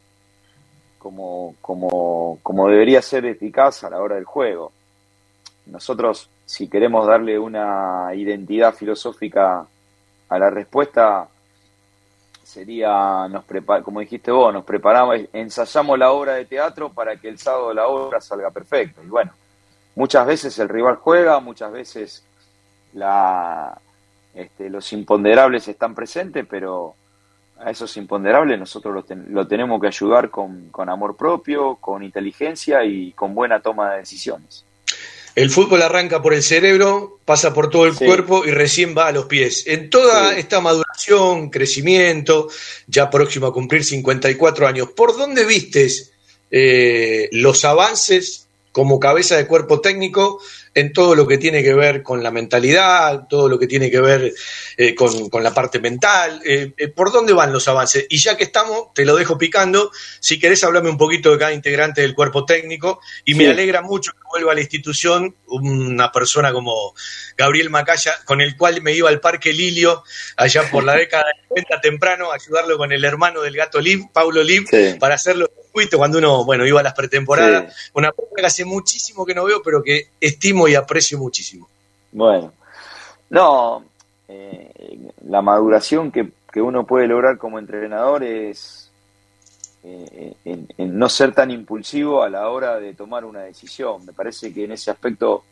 como, como, como debería ser eficaz a la hora del juego. Nosotros, si queremos darle una identidad filosófica a la respuesta, sería, nos como dijiste vos, nos preparamos, ensayamos la obra de teatro para que el sábado la obra salga perfecta. Y bueno, muchas veces el rival juega, muchas veces la, este, los imponderables están presentes, pero a esos imponderables nosotros lo, tenemos que ayudar con, con amor propio, con inteligencia y con buena toma de decisiones. El fútbol arranca por el cerebro, pasa por todo el cuerpo y recién va a los pies. En toda esta maduración, crecimiento, ya próximo a cumplir 54 años, ¿por dónde vistes eh, los avances como cabeza de cuerpo técnico en todo lo que tiene que ver con la mentalidad, todo lo que tiene que ver eh, con, la parte mental. Eh, eh, ¿Por dónde van los avances? Y ya que estamos, te lo dejo picando, si querés hablarme un poquito de cada integrante del cuerpo técnico, y me alegra mucho que vuelva a la institución una persona como Gabriel Macaya, con el cual me iba al Parque Lilio, allá por la década de 90 temprano, a ayudarlo con el hermano del gato Liv, Paulo Liv, para hacerlo cuando uno, bueno, iba a las pretemporadas. Una persona que hace muchísimo que no veo, pero que estimo y aprecio muchísimo. Bueno, no, eh, la maduración que, uno puede lograr como entrenador es eh, en, no ser tan impulsivo a la hora de tomar una decisión. Me parece que en ese aspecto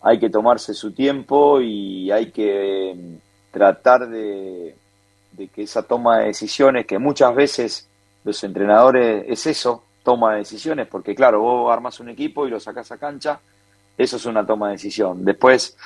hay que tomarse su tiempo y hay que mm, tratar de, de que esa toma de decisiones, que muchas veces los entrenadores es eso, toma de decisiones, porque claro, vos armas un equipo y lo sacás a cancha, eso es una toma de decisión. Después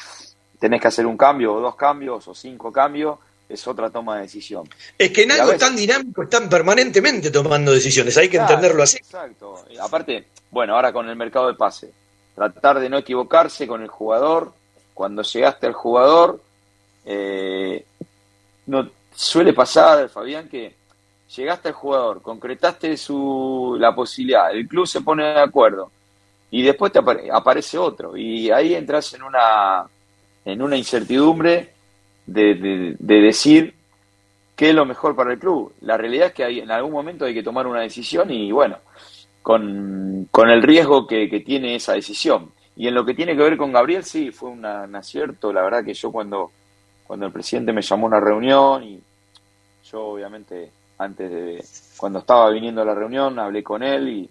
tenés que hacer un cambio o dos cambios o cinco cambios, es otra toma de decisión. Es que en algo tan dinámico están permanentemente tomando decisiones, hay que entenderlo así. Exacto. Aparte, bueno, ahora con el mercado de pase, tratar de no equivocarse con el jugador, cuando llegaste al jugador, eh, no suele pasar, Fabián, que llegaste al jugador, concretaste su, la posibilidad, el club se pone de acuerdo y después te aparece otro y ahí entras en una, en una incertidumbre de, de, decir qué es lo mejor para el club. La realidad es que hay, en algún momento hay que tomar una decisión y bueno, con, con el riesgo que, que, tiene esa decisión. Y en lo que tiene que ver con Gabriel, sí, fue un acierto. La verdad que yo cuando, cuando el presidente me llamó a una reunión y yo obviamente antes de cuando estaba viniendo a la reunión, hablé con él y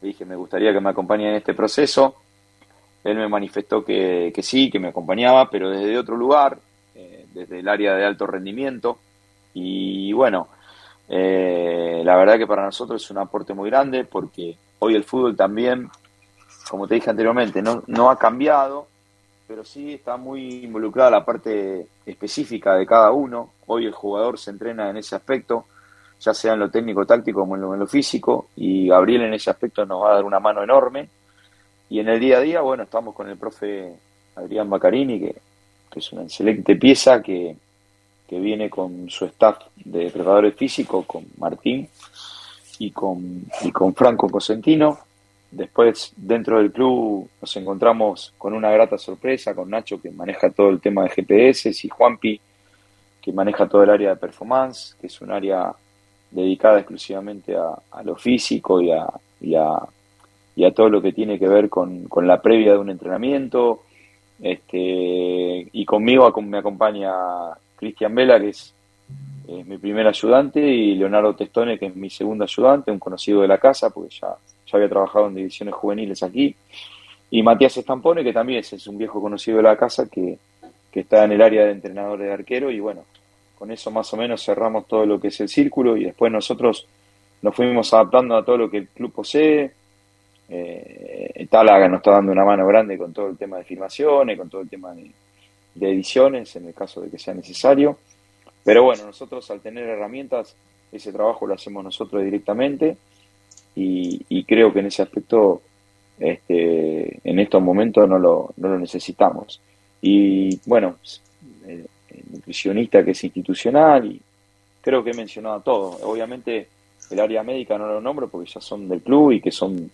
le dije me gustaría que me acompañe en este proceso. Él me manifestó que, sí, que me acompañaba, pero desde otro lugar, eh, desde el área de alto rendimiento. Y bueno, eh, la verdad que para nosotros es un aporte muy grande porque hoy el fútbol también, como te dije anteriormente, no, no ha cambiado, pero sí está muy involucrada la parte específica de cada uno. Hoy el jugador se entrena en ese aspecto ya sea en lo técnico táctico como en lo, físico, y Gabriel en ese aspecto nos va a dar una mano enorme. y en el día a día, bueno, estamos con el profe Adrián Baccarini, que, es una excelente pieza que, que, viene con su staff de preparadores físicos, con Martín y con, y con Franco Cosentino. Después, dentro del club, nos encontramos con una grata sorpresa, con Nacho, que maneja todo el tema de GPS, y Juanpi, que maneja todo el área de performance, que es un área dedicada exclusivamente a, lo físico y a, y a, todo lo que tiene que ver con, la previa de un entrenamiento. Este, y conmigo me acompaña Cristian Vela, que es, mi primer ayudante, y Leonardo Testone, que es mi segundo ayudante, un conocido de la casa, porque ya, ya había trabajado en divisiones juveniles aquí. Y Matías Estampone, que también es, un viejo conocido de la casa, que, que está en el área de entrenador de arquero, y bueno, con eso más o menos cerramos todo lo que es el círculo y después nosotros nos fuimos adaptando a todo lo que el club posee. Eh, Tálaga nos está dando una mano grande con todo el tema de filmaciones, con todo el tema de, ediciones, en el caso de que sea necesario. Pero bueno, nosotros al tener herramientas, ese trabajo lo hacemos nosotros directamente y, creo que en ese aspecto, este, en estos momentos no lo, no lo necesitamos. Y bueno, eh, nutricionista que es institucional y creo que he mencionado todo. Obviamente el área médica no lo nombro porque ya son del club y que son,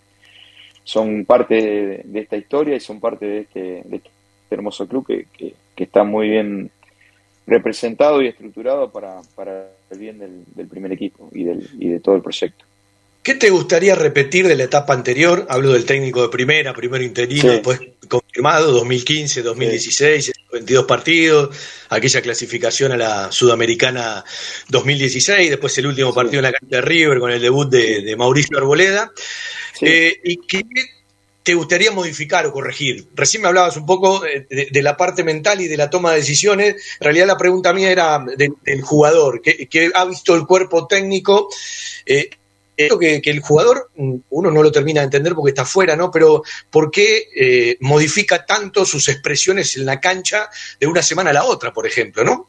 son parte de, esta historia y son parte de este, de este hermoso club que, que, está muy bien representado y estructurado para, para el bien del, del primer equipo y, del, y de todo el proyecto. ¿Qué te gustaría repetir de la etapa anterior? Hablo del técnico de primera, primero interino, después confirmado, 2015, 2016, 22 partidos, aquella clasificación a la Sudamericana 2016, después el último partido en la cancha de River con el debut de, Mauricio Arboleda. Eh, ¿Y qué te gustaría modificar o corregir? Recién me hablabas un poco de, la parte mental y de la toma de decisiones. En realidad la pregunta mía era del jugador, que, ha visto el cuerpo técnico. Eh, esto que, el jugador, mm, uno no lo termina de entender porque está afuera, ¿no? Pero ¿por qué eh, modifica tanto sus expresiones en la cancha de una semana a la otra, por ejemplo, ¿no?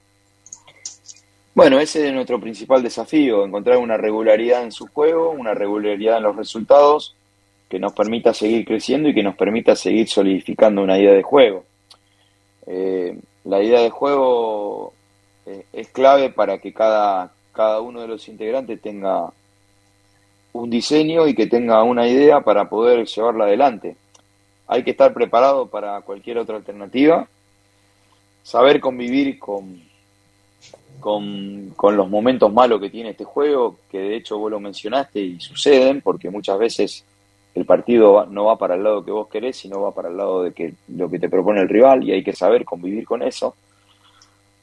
Bueno, ese es nuestro principal desafío, encontrar una regularidad en su juego, una regularidad en los resultados que nos permita seguir creciendo y que nos permita seguir solidificando una idea de juego. Eh, la idea de juego eh, es clave para que cada, cada uno de los integrantes tenga un diseño y que tenga una idea para poder llevarla adelante. Hay que estar preparado para cualquier otra alternativa, saber convivir con, con, los momentos malos que tiene este juego, que de hecho vos lo mencionaste y suceden, porque muchas veces el partido no va para el lado que vos querés, sino va para el lado de que lo que te propone el rival y hay que saber convivir con eso.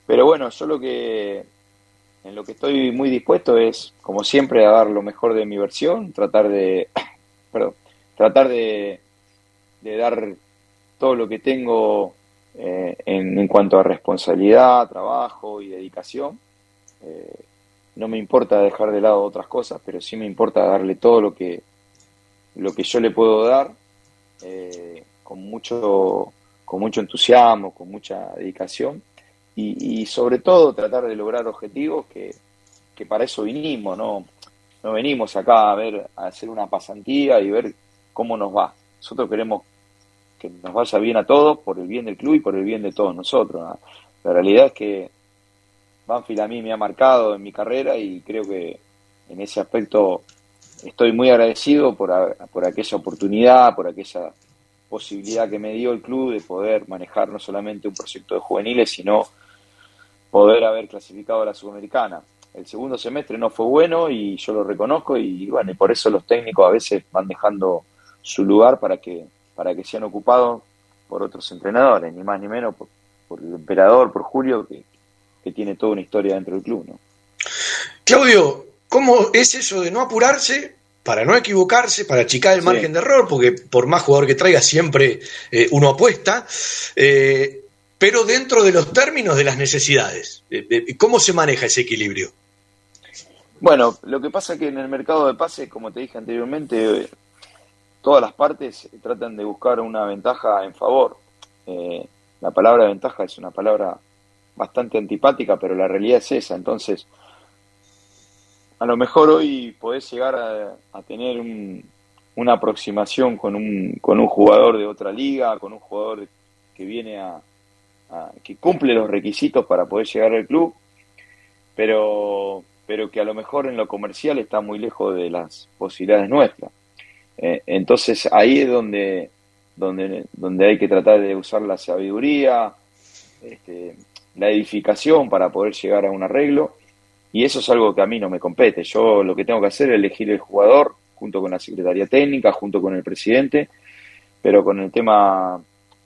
Pero bueno, yo lo que en lo que estoy muy dispuesto es, como siempre, a dar lo mejor de mi versión, tratar de, perdón, tratar de, dar todo lo que tengo eh, en, cuanto a responsabilidad, trabajo y dedicación. Eh, no me importa dejar de lado otras cosas, pero sí me importa darle todo lo que, lo que yo le puedo dar eh, con, mucho, con mucho entusiasmo, con mucha dedicación y, sobre todo tratar de lograr objetivos que, para eso vinimos, ¿no? no venimos acá a ver, a hacer una pasantía y ver cómo nos va. Nosotros queremos que nos vaya bien a todos por el bien del club y por el bien de todos nosotros. La realidad es que Banfield a mí me ha marcado en mi carrera y creo que en ese aspecto estoy muy agradecido por, por aquella oportunidad, por aquella posibilidad que me dio el club de poder manejar no solamente un proyecto de juveniles, sino poder haber clasificado a la Sudamericana. El segundo semestre no fue bueno y yo lo reconozco y bueno, y por eso los técnicos a veces van dejando su lugar para que, para que sean ocupados por otros entrenadores, ni más ni menos por, el emperador, por Julio, que, tiene toda una historia dentro del club. ¿no? Claudio, ¿cómo es eso de no apurarse para no equivocarse, para achicar el margen de error, porque por más jugador que traiga siempre eh, uno apuesta, eh, pero dentro de los términos de las necesidades. Eh, ¿Cómo se maneja ese equilibrio? Bueno, lo que pasa es que en el mercado de pases, como te dije anteriormente, todas las partes tratan de buscar una ventaja en favor. Eh, la palabra ventaja es una palabra bastante antipática, pero la realidad es esa. Entonces, a lo mejor hoy podés llegar a, tener un, una aproximación con un, con un jugador de otra liga, con un jugador que viene a, que cumple los requisitos para poder llegar al club, pero, pero que a lo mejor en lo comercial está muy lejos de las posibilidades nuestras. Eh, entonces ahí es donde, donde, donde hay que tratar de usar la sabiduría, este, la edificación para poder llegar a un arreglo. Y eso es algo que a mí no me compete. Yo lo que tengo que hacer es elegir el jugador junto con la Secretaría Técnica, junto con el presidente, pero con el tema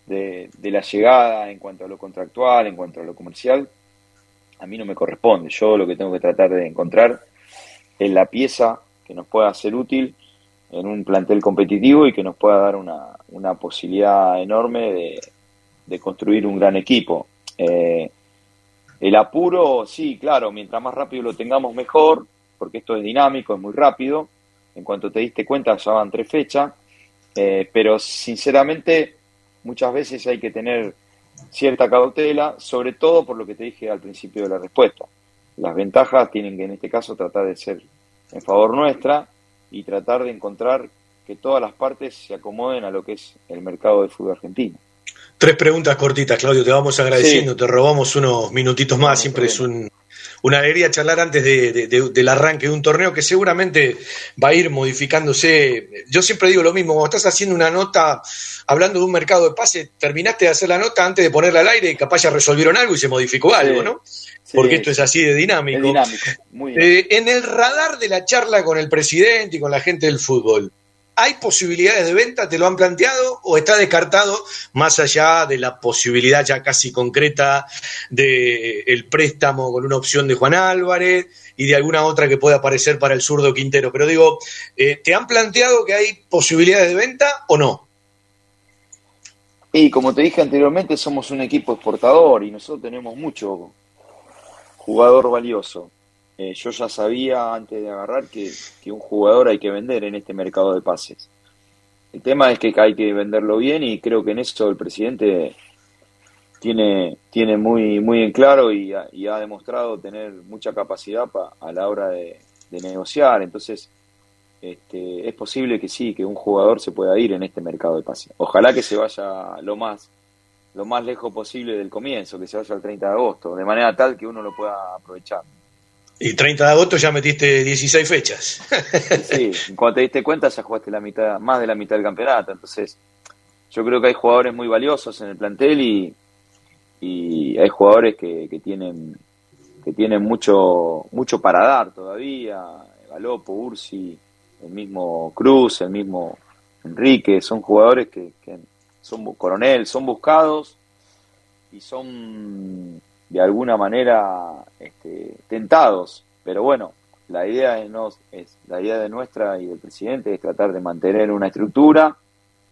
de, la llegada en cuanto a lo contractual, en cuanto a lo comercial, a mí no me corresponde. Yo lo que tengo que tratar de encontrar es la pieza que nos pueda ser útil en un plantel competitivo y que nos pueda dar una, una posibilidad enorme de, construir un gran equipo. Eh, el apuro, sí, claro, mientras más rápido lo tengamos mejor, porque esto es dinámico, es muy rápido. En cuanto te diste cuenta, ya van tres fechas, eh, pero sinceramente muchas veces hay que tener cierta cautela, sobre todo por lo que te dije al principio de la respuesta. Las ventajas tienen que en este caso tratar de ser en favor nuestra y tratar de encontrar que todas las partes se acomoden a lo que es el mercado de fútbol argentino. Tres preguntas cortitas, Claudio, te vamos agradeciendo, te robamos unos minutitos más, siempre es un, una alegría charlar antes del arranque de un torneo que seguramente va a ir modificándose. Yo siempre digo lo mismo, cuando estás haciendo una nota hablando de un mercado de pase, terminaste de hacer la nota antes de ponerla al aire y capaz ya resolvieron algo y se modificó algo, ¿no? Porque esto es así de dinámico. dinámico muy eh, en el radar de la charla con el presidente y con la gente del fútbol, ¿Hay posibilidades de venta? ¿Te lo han planteado o está descartado más allá de la posibilidad ya casi concreta de el préstamo con una opción de Juan Álvarez y de alguna otra que pueda aparecer para el zurdo Quintero? Pero digo, eh, ¿te han planteado que hay posibilidades de venta o no? Y como te dije anteriormente, somos un equipo exportador y nosotros tenemos mucho jugador valioso. Eh, yo ya sabía antes de agarrar que, un jugador hay que vender en este mercado de pases. El tema es que hay que venderlo bien y creo que en eso el presidente tiene, tiene muy, muy en claro y ha, demostrado tener mucha capacidad a la hora de, negociar. Entonces, este, es posible que sí, que un jugador se pueda ir en este mercado de pases. Ojalá que se vaya lo más, lo más lejos posible del comienzo, que se vaya el 30 de agosto, de manera tal que uno lo pueda aprovechar. Y 30 de agosto ya metiste 16 fechas. sí, cuando te diste cuenta ya jugaste la mitad, más de la mitad del campeonato. Entonces, yo creo que hay jugadores muy valiosos en el plantel y, y hay jugadores que, que tienen que tienen mucho mucho para dar todavía. Galopo, Ursi, el mismo Cruz, el mismo Enrique, son jugadores que, que son coronel, son buscados y son de alguna manera este, tentados. Pero bueno, la idea de nos, es la idea de nuestra y del presidente es tratar de mantener una estructura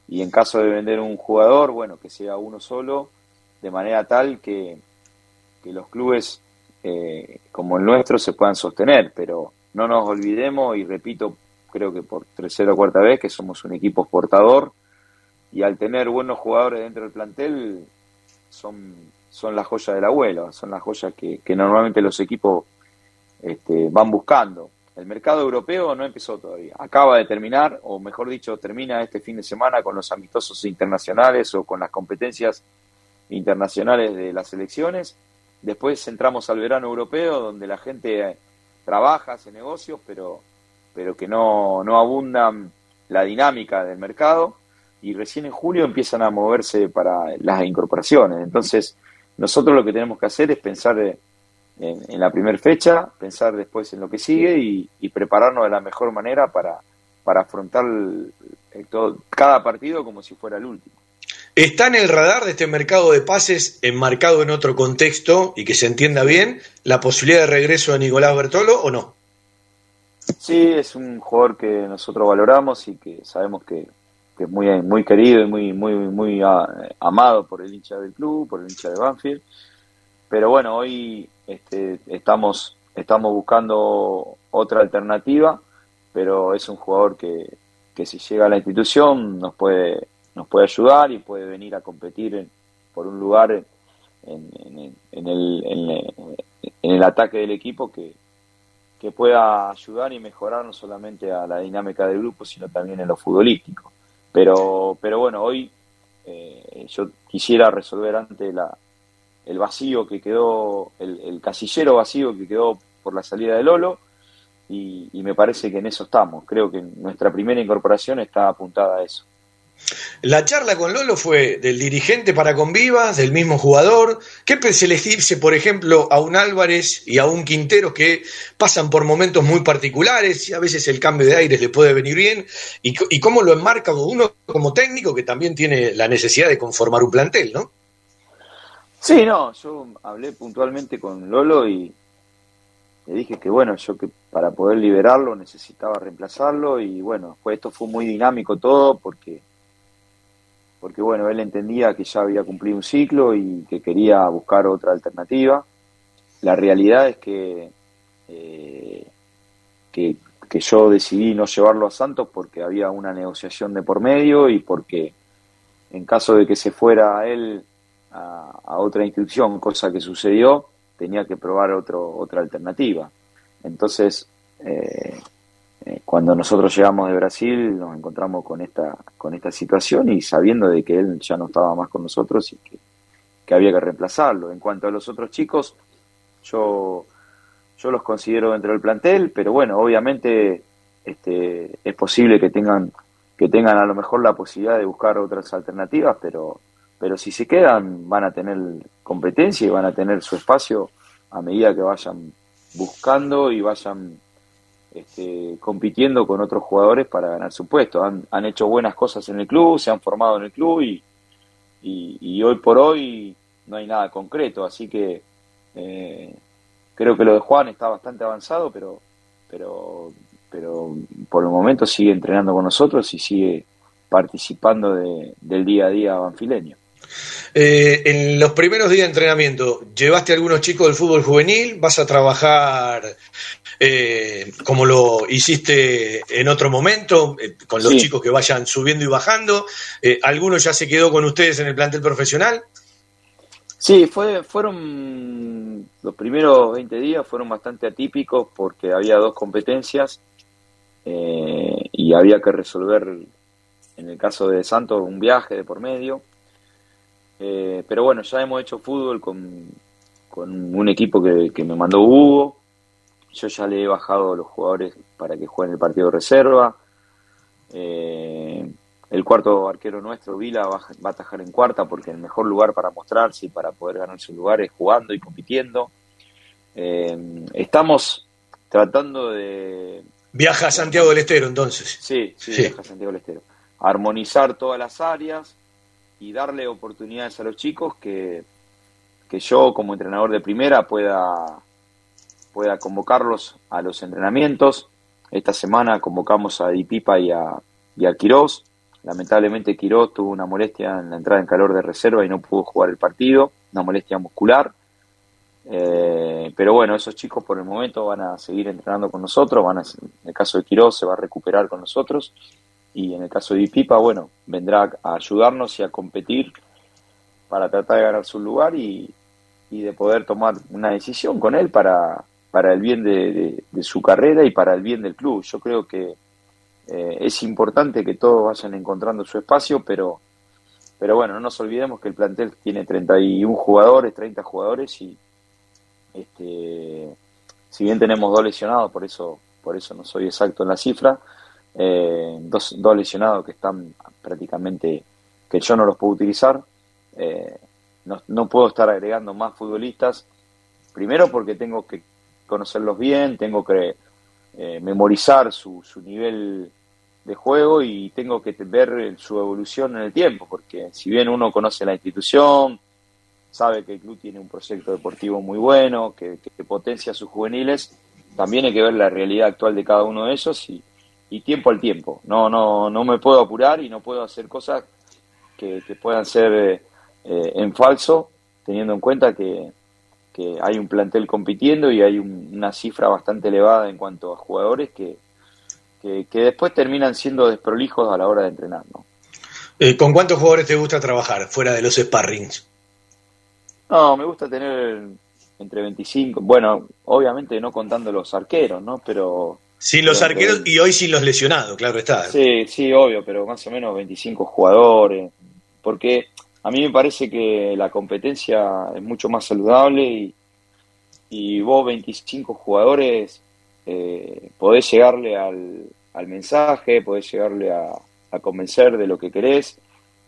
y en caso de vender un jugador, bueno, que sea uno solo, de manera tal que, que los clubes eh, como el nuestro se puedan sostener. Pero no nos olvidemos, y repito, creo que por tercera o cuarta vez, que somos un equipo exportador y al tener buenos jugadores dentro del plantel, son son las joyas del abuelo, son las joyas que, normalmente los equipos este, van buscando. El mercado europeo no empezó todavía, acaba de terminar, o mejor dicho, termina este fin de semana con los amistosos internacionales o con las competencias internacionales de las elecciones. Después entramos al verano europeo, donde la gente trabaja, hace negocios, pero, pero que no, no abundan la dinámica del mercado. Y recién en julio empiezan a moverse para las incorporaciones. Entonces, nosotros lo que tenemos que hacer es pensar en, la primera fecha, pensar después en lo que sigue y, prepararnos de la mejor manera para, para afrontar todo, cada partido como si fuera el último. ¿Está en el radar de este mercado de pases enmarcado en otro contexto y que se entienda bien la posibilidad de regreso de Nicolás Bertolo o no? Sí, es un jugador que nosotros valoramos y que sabemos que, que es muy, muy querido y muy, muy, muy ah, amado por el hincha del club, por el hincha de Banfield. Pero bueno, hoy este, estamos, estamos buscando otra alternativa, pero es un jugador que, que si llega a la institución nos puede, nos puede ayudar y puede venir a competir por un lugar en, en, el, en, el ataque del equipo que, que pueda ayudar y mejorar no solamente a la dinámica del grupo, sino también en lo futbolístico. Pero, pero bueno, hoy eh, yo quisiera resolver ante la, el vacío que quedó, el, casillero vacío que quedó por la salida de Lolo, y me parece que en eso estamos. Creo que nuestra primera incorporación está apuntada a eso. La charla con Lolo fue del dirigente para Convivas, del mismo jugador. ¿Qué se les dice, por ejemplo, a un Álvarez y a un Quintero que pasan por momentos muy particulares y a veces el cambio de aires le puede venir bien? ¿Y, cómo lo enmarca uno como técnico que también tiene la necesidad de conformar un plantel, no? Sí, no, yo hablé puntualmente con Lolo y le dije que bueno, yo que para poder liberarlo necesitaba reemplazarlo y bueno, pues esto fue muy dinámico todo porque porque bueno, él entendía que ya había cumplido un ciclo y que quería buscar otra alternativa. La realidad es que, eh, que, yo decidí no llevarlo a Santos porque había una negociación de por medio y porque en caso de que se fuera él a, otra inscripción, cosa que sucedió, tenía que probar otro, otra alternativa. Entonces, eh, eh, cuando nosotros llegamos de Brasil nos encontramos con esta, con esta situación y sabiendo de que él ya no estaba más con nosotros y que, había que reemplazarlo. En cuanto a los otros chicos, yo, yo los considero dentro del plantel, pero bueno, obviamente este, es posible que tengan, que tengan a lo mejor la posibilidad de buscar otras alternativas, pero, pero si se quedan van a tener competencia y van a tener su espacio a medida que vayan buscando y vayan este, compitiendo con otros jugadores para ganar su puesto. Han, hecho buenas cosas en el club, se han formado en el club y, y, hoy por hoy no hay nada concreto, así que eh, creo que lo de Juan está bastante avanzado, pero, pero, pero por el momento sigue entrenando con nosotros y sigue participando del día a día banfileño. Eh, en los primeros días de entrenamiento, ¿llevaste a algunos chicos del fútbol juvenil? ¿Vas a trabajar eh, como lo hiciste en otro momento, eh, con los chicos que vayan subiendo y bajando? ¿Alguno ya se quedó con ustedes en el plantel profesional? Sí, fue, fueron los primeros 20 días fueron bastante atípicos porque había dos competencias y había que resolver, en el caso de Santos, un viaje de por medio eh, pero bueno, ya hemos hecho fútbol con, con un equipo que, que, me mandó Hugo. Yo ya le he bajado a los jugadores para que jueguen el partido de reserva. Eh, el cuarto arquero nuestro, Vila, va, a atajar en cuarta porque el mejor lugar para mostrarse y para poder ganar su lugar es jugando y compitiendo. Eh, estamos tratando de... Viaja a Santiago del Estero entonces. Sí, sí, sí, viaja a Santiago del Estero. Armonizar todas las áreas y darle oportunidades a los chicos que, que yo como entrenador de primera pueda, pueda convocarlos a los entrenamientos. Esta semana convocamos a Dipipa y a, y a Quirós. Lamentablemente Quirós tuvo una molestia en la entrada en calor de reserva y no pudo jugar el partido, una molestia muscular. Eh, pero bueno, esos chicos por el momento van a seguir entrenando con nosotros, van a, en el caso de Quirós se va a recuperar con nosotros y en el caso de Ipipa, bueno, vendrá a ayudarnos y a competir para tratar de ganar su lugar y, de poder tomar una decisión con él para, para el bien de, su carrera y para el bien del club. Yo creo que eh, es importante que todos vayan encontrando su espacio, pero, pero bueno, no nos olvidemos que el plantel tiene 31 jugadores, 30 jugadores y este, si bien tenemos dos lesionados, por eso, por eso no soy exacto en la cifra, eh, dos, dos, lesionados que están prácticamente, que yo no los puedo utilizar. Eh, no, no, puedo estar agregando más futbolistas, primero porque tengo que conocerlos bien, tengo que eh, memorizar su, su nivel de juego y tengo que ver su evolución en el tiempo, porque si bien uno conoce la institución, sabe que el club tiene un proyecto deportivo muy bueno, que, potencia a sus juveniles, también hay que ver la realidad actual de cada uno de ellos y, y tiempo al tiempo. No, no, no me puedo apurar y no puedo hacer cosas que, puedan ser eh, eh, en falso, teniendo en cuenta que, que, hay un plantel compitiendo y hay una cifra bastante elevada en cuanto a jugadores que, que, después terminan siendo desprolijos a la hora de entrenar. ¿no? Eh, ¿Con cuántos jugadores te gusta trabajar fuera de los sparrings? No, me gusta tener entre 25, bueno, obviamente no contando los arqueros, ¿no? Pero... Sin los arqueros y hoy sin los lesionados, claro está. Sí, sí, obvio, pero más o menos 25 jugadores, porque a mí me parece que la competencia es mucho más saludable y, y vos 25 jugadores eh, podés llegarle al, al mensaje, podés llegarle a, a convencer de lo que querés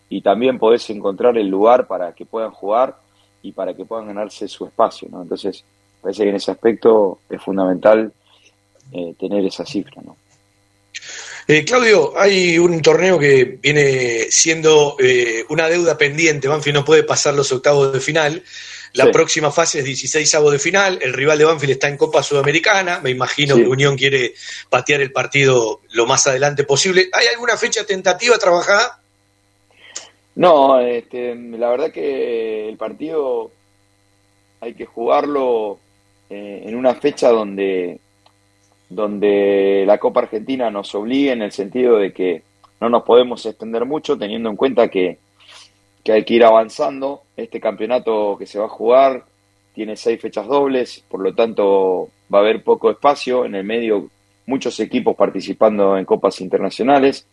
y también podés encontrar el lugar para que puedan jugar y para que puedan ganarse su espacio, ¿no? Entonces, parece que en ese aspecto es fundamental eh, tener esa cifra, ¿no? Eh, Claudio, hay un torneo que viene siendo eh, una deuda pendiente. Banfield no puede pasar los octavos de final. La próxima fase es 16 avos de final. El rival de Banfield está en Copa Sudamericana. Me imagino que Unión quiere patear el partido lo más adelante posible. ¿Hay alguna fecha tentativa trabajada? No, este, la verdad que el partido hay que jugarlo eh, en una fecha donde, donde la Copa Argentina nos obligue en el sentido de que no nos podemos extender mucho teniendo en cuenta que, que hay que ir avanzando. Este campeonato que se va a jugar tiene seis fechas dobles, por lo tanto va a haber poco espacio, en el medio muchos equipos participando en copas internacionales,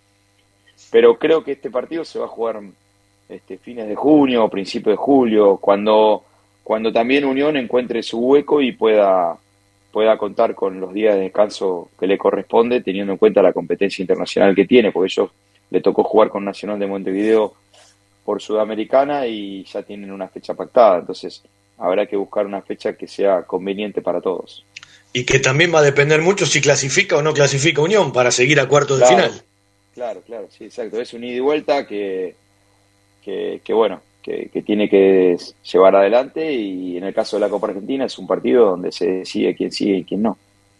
pero creo que este partido se va a jugar este, fines de junio o principios de julio, cuando, cuando también Unión encuentre su hueco y pueda, pueda contar con los días de descanso que le corresponde, teniendo en cuenta la competencia internacional que tiene, porque ellos le tocó jugar con Nacional de Montevideo por Sudamericana y ya tienen una fecha pactada, entonces habrá que buscar una fecha que sea conveniente para todos. Y que también va a depender mucho si clasifica o no clasifica Unión para seguir a cuartos de final. Claro, claro, sí, exacto. Es un ida y vuelta que, que, bueno, que, tiene que llevar adelante y en el caso de la Copa Argentina es un partido donde se decide quién sigue y quién no.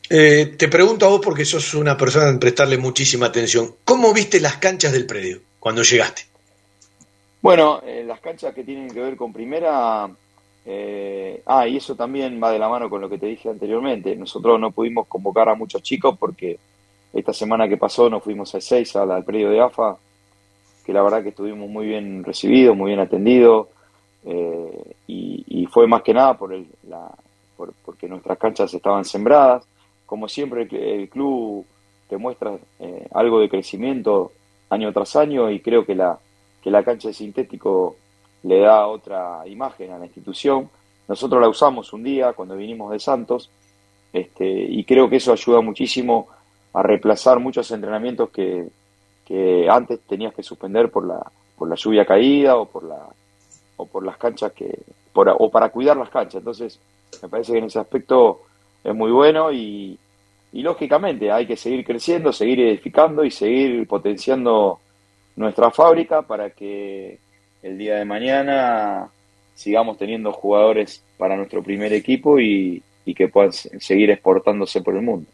Eh, te pregunto a vos porque sos una persona en prestarle muchísima atención. ¿Cómo viste las canchas del predio cuando llegaste? Bueno, eh, las canchas que tienen que ver con primera... Eh, ah, y eso también va de la mano con lo que te dije anteriormente. Nosotros no pudimos convocar a muchos chicos porque esta semana que pasó nos fuimos al 6 al predio de AFA que la verdad que estuvimos muy bien recibidos, muy bien atendidos, eh, y, fue más que nada por, el, porque nuestras canchas estaban sembradas. Como siempre, el, club te muestra eh, algo de crecimiento año tras año y creo que la, que la cancha de sintético le da otra imagen a la institución. Nosotros la usamos un día cuando vinimos de Santos este, y creo que eso ayuda muchísimo a reemplazar muchos entrenamientos que, que antes tenías que suspender por la, por la lluvia caída o por, la, o por las canchas que, o para cuidar las canchas. Entonces, me parece que en ese aspecto es muy bueno y, y lógicamente hay que seguir creciendo, seguir edificando y seguir potenciando nuestra fábrica para que el día de mañana sigamos teniendo jugadores para nuestro primer equipo y, y que puedan seguir exportándose por el mundo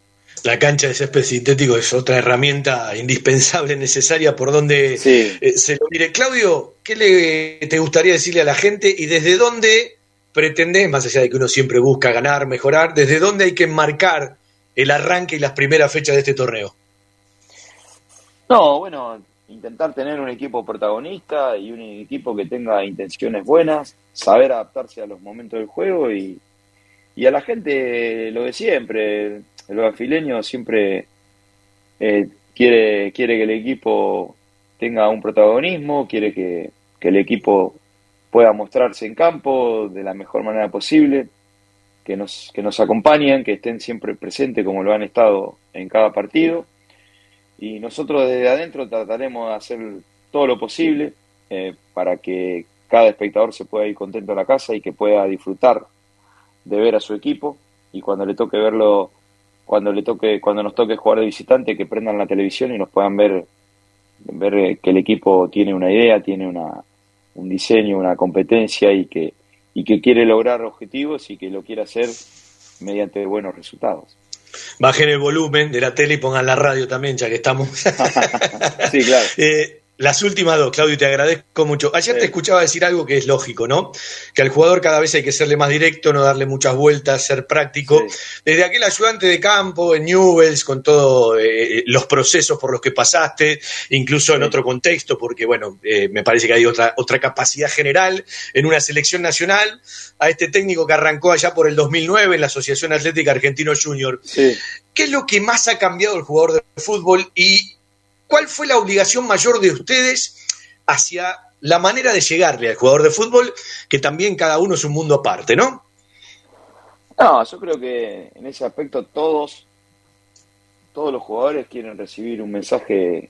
la cancha de césped sintético es otra herramienta indispensable, necesaria por donde eh, se lo mire. Claudio, ¿qué le te gustaría decirle a la gente y desde dónde pretendés, más allá de que uno siempre busca ganar, mejorar, desde dónde hay que marcar el arranque y las primeras fechas de este torneo? No, bueno, intentar tener un equipo protagonista y un equipo que tenga intenciones buenas, saber adaptarse a los momentos del juego y, y a la gente lo de siempre, el brasileño siempre eh, quiere, quiere que el equipo tenga un protagonismo, quiere que, el equipo pueda mostrarse en campo de la mejor manera posible, que nos, que nos acompañen, que estén siempre presentes como lo han estado en cada partido. Y nosotros desde adentro trataremos de hacer todo lo posible eh, para que cada espectador se pueda ir contento a la casa y que pueda disfrutar de ver a su equipo y cuando le toque verlo cuando le toque, cuando nos toque jugar de visitante, que prendan la televisión y nos puedan ver, ver que el equipo tiene una idea, tiene una, un diseño, una competencia y que, y que quiere lograr objetivos y que lo quiere hacer mediante buenos resultados. Bajen el volumen de la tele y pongan la radio también, ya que estamos. sí, claro. Eh, Las últimas dos, Claudio, te agradezco mucho. Ayer te escuchaba decir algo que es lógico, ¿no? Que al jugador cada vez hay que serle más directo, no darle muchas vueltas, ser práctico. Desde aquel ayudante de campo en Newells, con todos eh, los procesos por los que pasaste, incluso en otro contexto, porque, bueno, eh, me parece que hay otra, otra capacidad general en una selección nacional, a este técnico que arrancó allá por el 2009 en la Asociación Atlética Argentino Junior. ¿Qué es lo que más ha cambiado el jugador de fútbol y ¿Cuál fue la obligación mayor de ustedes hacia la manera de llegarle al jugador de fútbol, que también cada uno es un mundo aparte, ¿no? No, yo creo que en ese aspecto todos, todos los jugadores quieren recibir un mensaje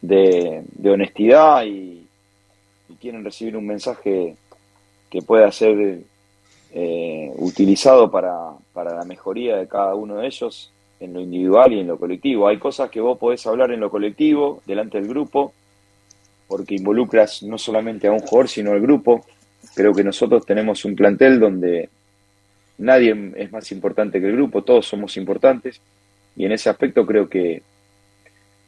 de, honestidad y, quieren recibir un mensaje que pueda ser eh, utilizado para, para la mejoría de cada uno de ellos en lo individual y en lo colectivo. Hay cosas que vos podés hablar en lo colectivo, delante del grupo, porque involucras no solamente a un jugador, sino al grupo. Creo que nosotros tenemos un plantel donde nadie es más importante que el grupo, todos somos importantes, y en ese aspecto creo que,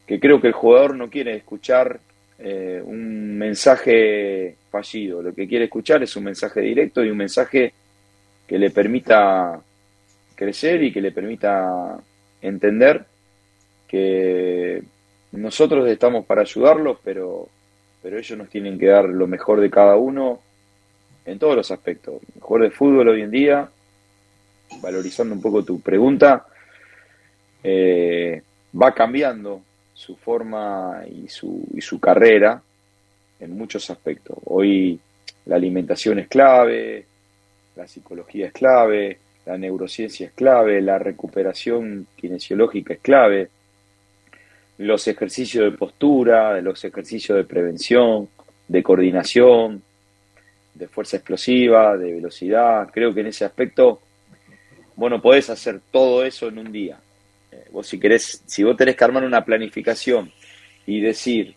que creo que el jugador no quiere escuchar eh, un mensaje fallido, lo que quiere escuchar es un mensaje directo y un mensaje que le permita crecer y que le permita entender que nosotros estamos para ayudarlos, pero, pero ellos nos tienen que dar lo mejor de cada uno en todos los aspectos. mejor de fútbol hoy en día, valorizando un poco tu pregunta, eh, va cambiando su forma y su, y su carrera en muchos aspectos. Hoy la alimentación es clave, la psicología es clave, la neurociencia es clave, la recuperación kinesiológica es clave, los ejercicios de postura, los ejercicios de prevención, de coordinación, de fuerza explosiva, de velocidad. Creo que en ese aspecto, bueno, podés hacer todo eso en un día. Eh, vos si querés, si vos tenés que armar una planificación y decir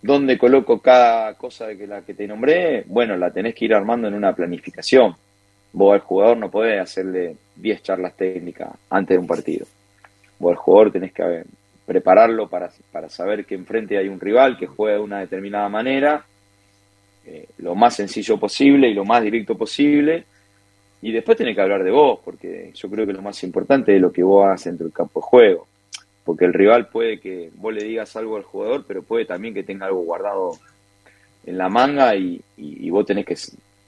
dónde coloco cada cosa de que la que te nombré, bueno, la tenés que ir armando en una planificación vos al jugador no podés hacerle 10 charlas técnicas antes de un partido. Vos al jugador tenés que prepararlo para, para saber que enfrente hay un rival que juega de una determinada manera, eh, lo más sencillo posible y lo más directo posible. Y después tenés que hablar de vos, porque yo creo que lo más importante es lo que vos haces dentro del campo de juego. Porque el rival puede que vos le digas algo al jugador, pero puede también que tenga algo guardado en la manga y, y vos tenés que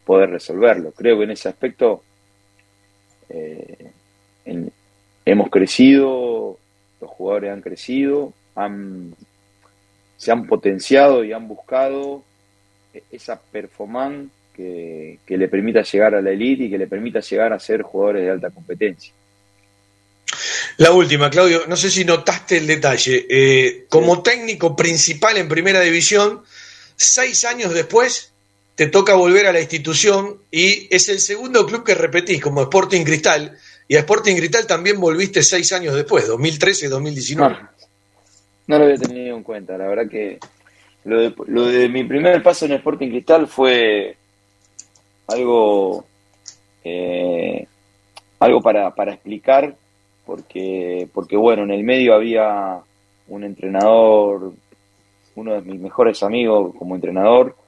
poder resolverlo. Creo que en ese aspecto eh, hemos crecido, los jugadores han crecido, han, se han potenciado y han buscado esa performance que, le permita llegar a la elite y que le permita llegar a ser jugadores de alta competencia. La última, Claudio, no sé si notaste el detalle. Eh, como técnico principal en primera división, seis años después te toca volver a la institución y es el segundo club que repetís como Sporting Cristal y a Sporting Cristal también volviste seis años después, 2013-2019. No, no, lo había tenido en cuenta, la verdad que lo de, lo de mi primer paso en Sporting Cristal fue algo eh, algo para, para explicar porque porque bueno en el medio había un entrenador uno de mis mejores amigos como entrenador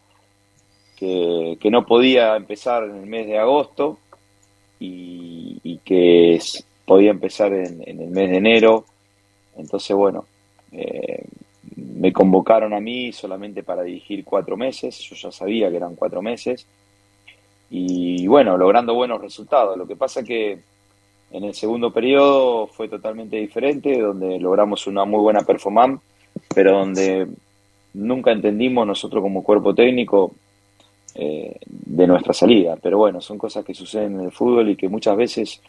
que, no podía empezar en el mes de agosto y, que podía empezar en, el mes de enero. Entonces, bueno, eh, me convocaron a mí solamente para dirigir cuatro meses, yo ya sabía que eran cuatro meses, y bueno, logrando buenos resultados. Lo que pasa que en el segundo periodo fue totalmente diferente, donde logramos una muy buena performance, pero donde nunca entendimos nosotros como cuerpo técnico eh, de nuestra salida. Pero bueno, son cosas que suceden en el fútbol y que muchas veces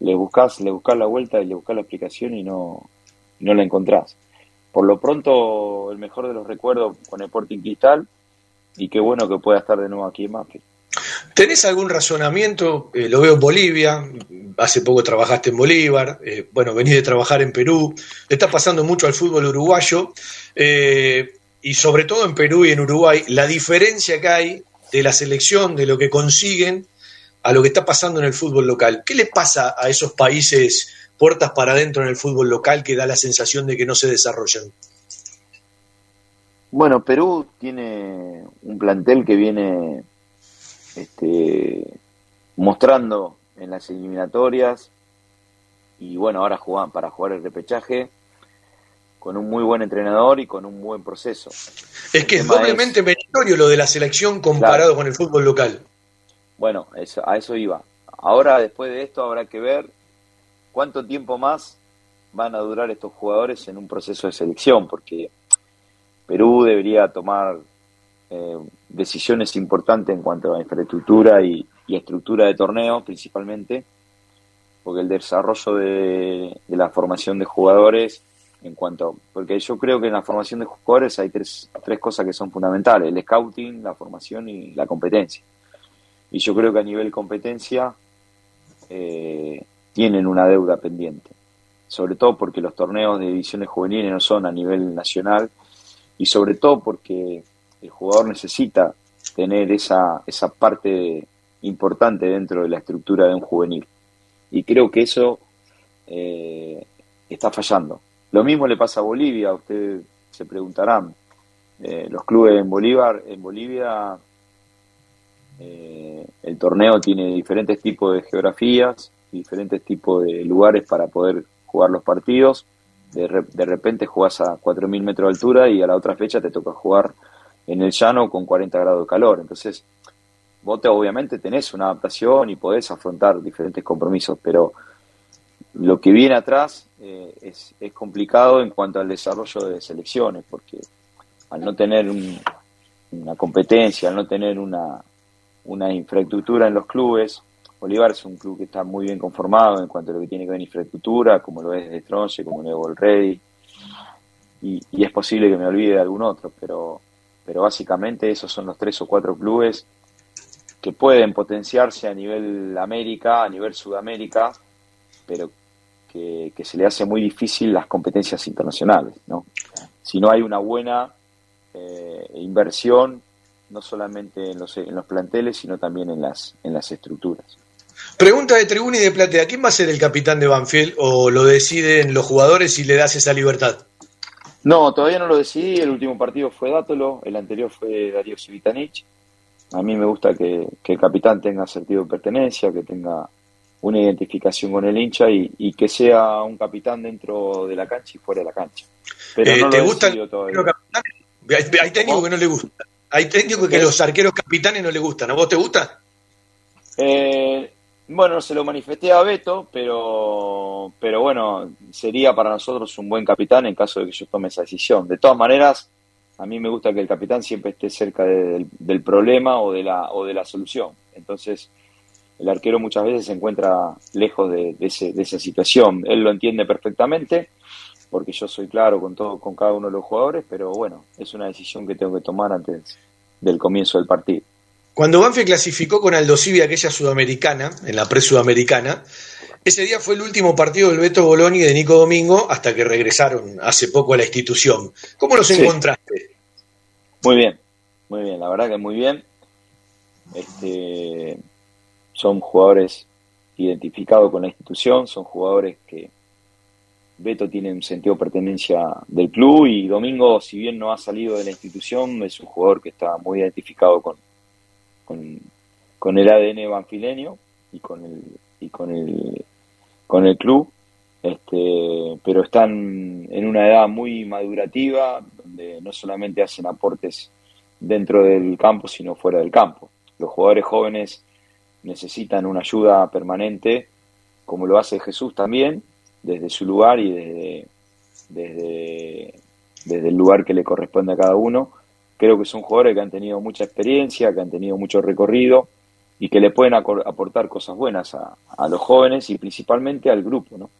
le buscas, le buscas la vuelta y le buscas la explicación y no, no la encontrás. Por lo pronto, el mejor de los recuerdos con el Sporting Cristal y qué bueno que pueda estar de nuevo aquí en Banfield. ¿Tenés algún razonamiento? Eh, lo veo en Bolivia, hace poco trabajaste en Bolívar, eh, bueno, venís de trabajar en Perú, está pasando mucho al fútbol uruguayo, y sobre todo en Perú y en Uruguay, la diferencia que hay de la selección, de lo que consiguen, a lo que está pasando en el fútbol local. ¿Qué le pasa a esos países puertas para adentro en el fútbol local que da la sensación de que no se desarrollan? Bueno, Perú tiene un plantel que viene este, mostrando en las eliminatorias y bueno, ahora juegan para jugar el repechaje con un muy buen entrenador y con un buen proceso. Es que es doblemente meritorio lo de la selección comparado con el fútbol local. Bueno, a eso iba. Ahora, después de esto, habrá que ver cuánto tiempo más van a durar estos jugadores en un proceso de selección, porque Perú debería tomar eh, decisiones importantes en cuanto a infraestructura y, estructura de torneos principalmente, porque el desarrollo de, la formación de jugadores, en cuanto, porque yo creo que en la formación de jugadores hay tres, tres cosas que son fundamentales, el scouting, la formación y la competencia. Y yo creo que a nivel competencia eh, tienen una deuda pendiente, sobre todo porque los torneos de divisiones juveniles no son a nivel nacional y sobre todo porque el jugador necesita tener esa, esa parte importante dentro de la estructura de un juvenil. Y creo que eso eh, está fallando. Lo mismo le pasa a Bolivia, ustedes se preguntarán. Eh, los clubes en Bolívar, en Bolivia, eh, el torneo tiene diferentes tipos de geografías, diferentes tipos de lugares para poder jugar los partidos de, repente jugás a 4.000 metros de altura y a la otra fecha te toca jugar en el llano con 40 grados de calor. Entonces, vos te, obviamente tenés una adaptación y podés afrontar diferentes compromisos, pero lo que viene atrás eh, es, es, complicado en cuanto al desarrollo de selecciones, porque al no tener una competencia, al no tener una, una infraestructura en los clubes, Bolívar es un club que está muy bien conformado en cuanto a lo que tiene que ver infraestructura, como lo es de Stronge, como lo es Ready, y, y, es posible que me olvide de algún otro, pero, pero básicamente esos son los tres o cuatro clubes que pueden potenciarse a nivel América, a nivel Sudamérica, pero que, se le hace muy difícil las competencias internacionales, ¿no? Si no hay una buena eh, inversión, no solamente en los, en los planteles, sino también en las, en las estructuras. Pregunta de Tribuna y de Platea, ¿quién va a ser el capitán de Banfield o lo deciden los jugadores y le das esa libertad? No, todavía no lo decidí, el último partido fue Dátolo, el anterior fue Darío Civitanich. A mí me gusta que, el capitán tenga sentido de pertenencia, que tenga una identificación con el hincha y, que sea un capitán dentro de la cancha y fuera de la cancha. Pero eh, no ¿Te gusta el capitán? Hay técnicos que no le gusta. Hay técnicos que los arqueros capitanes no le gustan. ¿A vos te gusta? Eh, bueno, se lo manifesté a Beto, pero, pero bueno, sería para nosotros un buen capitán en caso de que yo tome esa decisión. De todas maneras, a mí me gusta que el capitán siempre esté cerca del, problema o de, la, o de la solución. Entonces, el arquero muchas veces se encuentra lejos de, ese, de esa situación. Él lo entiende perfectamente, porque yo soy claro con todo, con cada uno de los jugadores, pero bueno, es una decisión que tengo que tomar antes del comienzo del partido. Cuando Banfield clasificó con Aldo aquella sudamericana, en la pre-sudamericana, ese día fue el último partido del Beto Boloni y de Nico Domingo hasta que regresaron hace poco a la institución. ¿Cómo los encontraste? Muy bien, muy bien, la verdad que muy bien. Este, son jugadores identificados con la institución, son jugadores que Beto tiene un sentido de pertenencia del club y Domingo, si bien no ha salido de la institución, es un jugador que está muy identificado con, con, el ADN banfileño y con el, y con el, con el club, este, pero están en una edad muy madurativa, donde no solamente hacen aportes dentro del campo, sino fuera del campo. Los jugadores jóvenes necesitan una ayuda permanente, como lo hace Jesús también, desde su lugar y desde, desde, desde el lugar que le corresponde a cada uno Creo que son jugadores que han tenido mucha experiencia, que han tenido mucho recorrido y que le pueden aportar cosas buenas a, los jóvenes y principalmente al grupo, ¿no?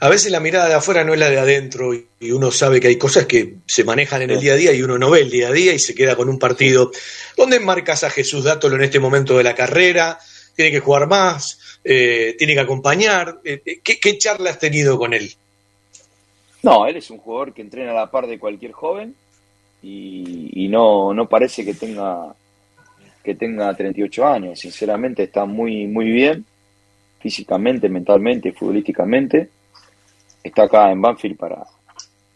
A veces la mirada de afuera no es la de adentro y uno sabe que hay cosas que se manejan en el día a día y uno no ve el día a día y se queda con un partido. ¿Dónde marcas a Jesús Dátolo en este momento de la carrera? ¿Tiene que jugar más? Eh, ¿Tiene que acompañar? Eh, eh, ¿qué, ¿Qué charla has tenido con él? No, él es un jugador que entrena a la par de cualquier joven y, no, no parece que tenga que tenga 38 años. Sinceramente está muy, muy bien, físicamente, mentalmente, futbolísticamente. Está acá en Banfield para,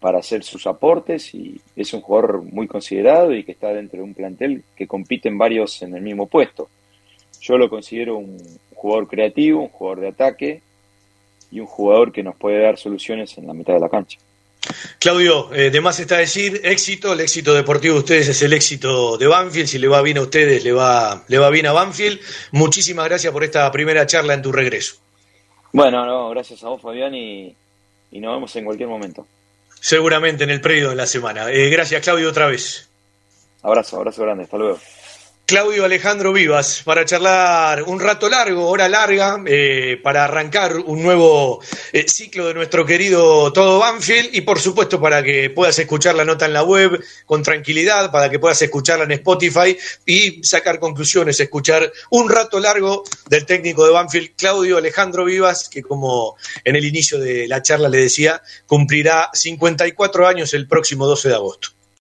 para hacer sus aportes y es un jugador muy considerado y que está dentro de un plantel que compiten varios en el mismo puesto. Yo lo considero un jugador creativo, un jugador de ataque y un jugador que nos puede dar soluciones en la mitad de la cancha. Claudio, eh, de más está decir, éxito, el éxito deportivo de ustedes es el éxito de Banfield, si le va bien a ustedes, le va, le va bien a Banfield. Muchísimas gracias por esta primera charla en tu regreso. Bueno, no, gracias a vos Fabián y, nos vemos en cualquier momento. Seguramente en el predio de la semana. Eh, gracias Claudio otra vez. Abrazo, abrazo grande, hasta luego. Claudio Alejandro Vivas, para charlar un rato largo, hora larga, eh, para arrancar un nuevo eh, ciclo de nuestro querido Todo Banfield y por supuesto para que puedas escuchar la nota en la web con tranquilidad, para que puedas escucharla en Spotify y sacar conclusiones, escuchar un rato largo del técnico de Banfield, Claudio Alejandro Vivas, que como en el inicio de la charla le decía, cumplirá 54 años el próximo 12 de agosto.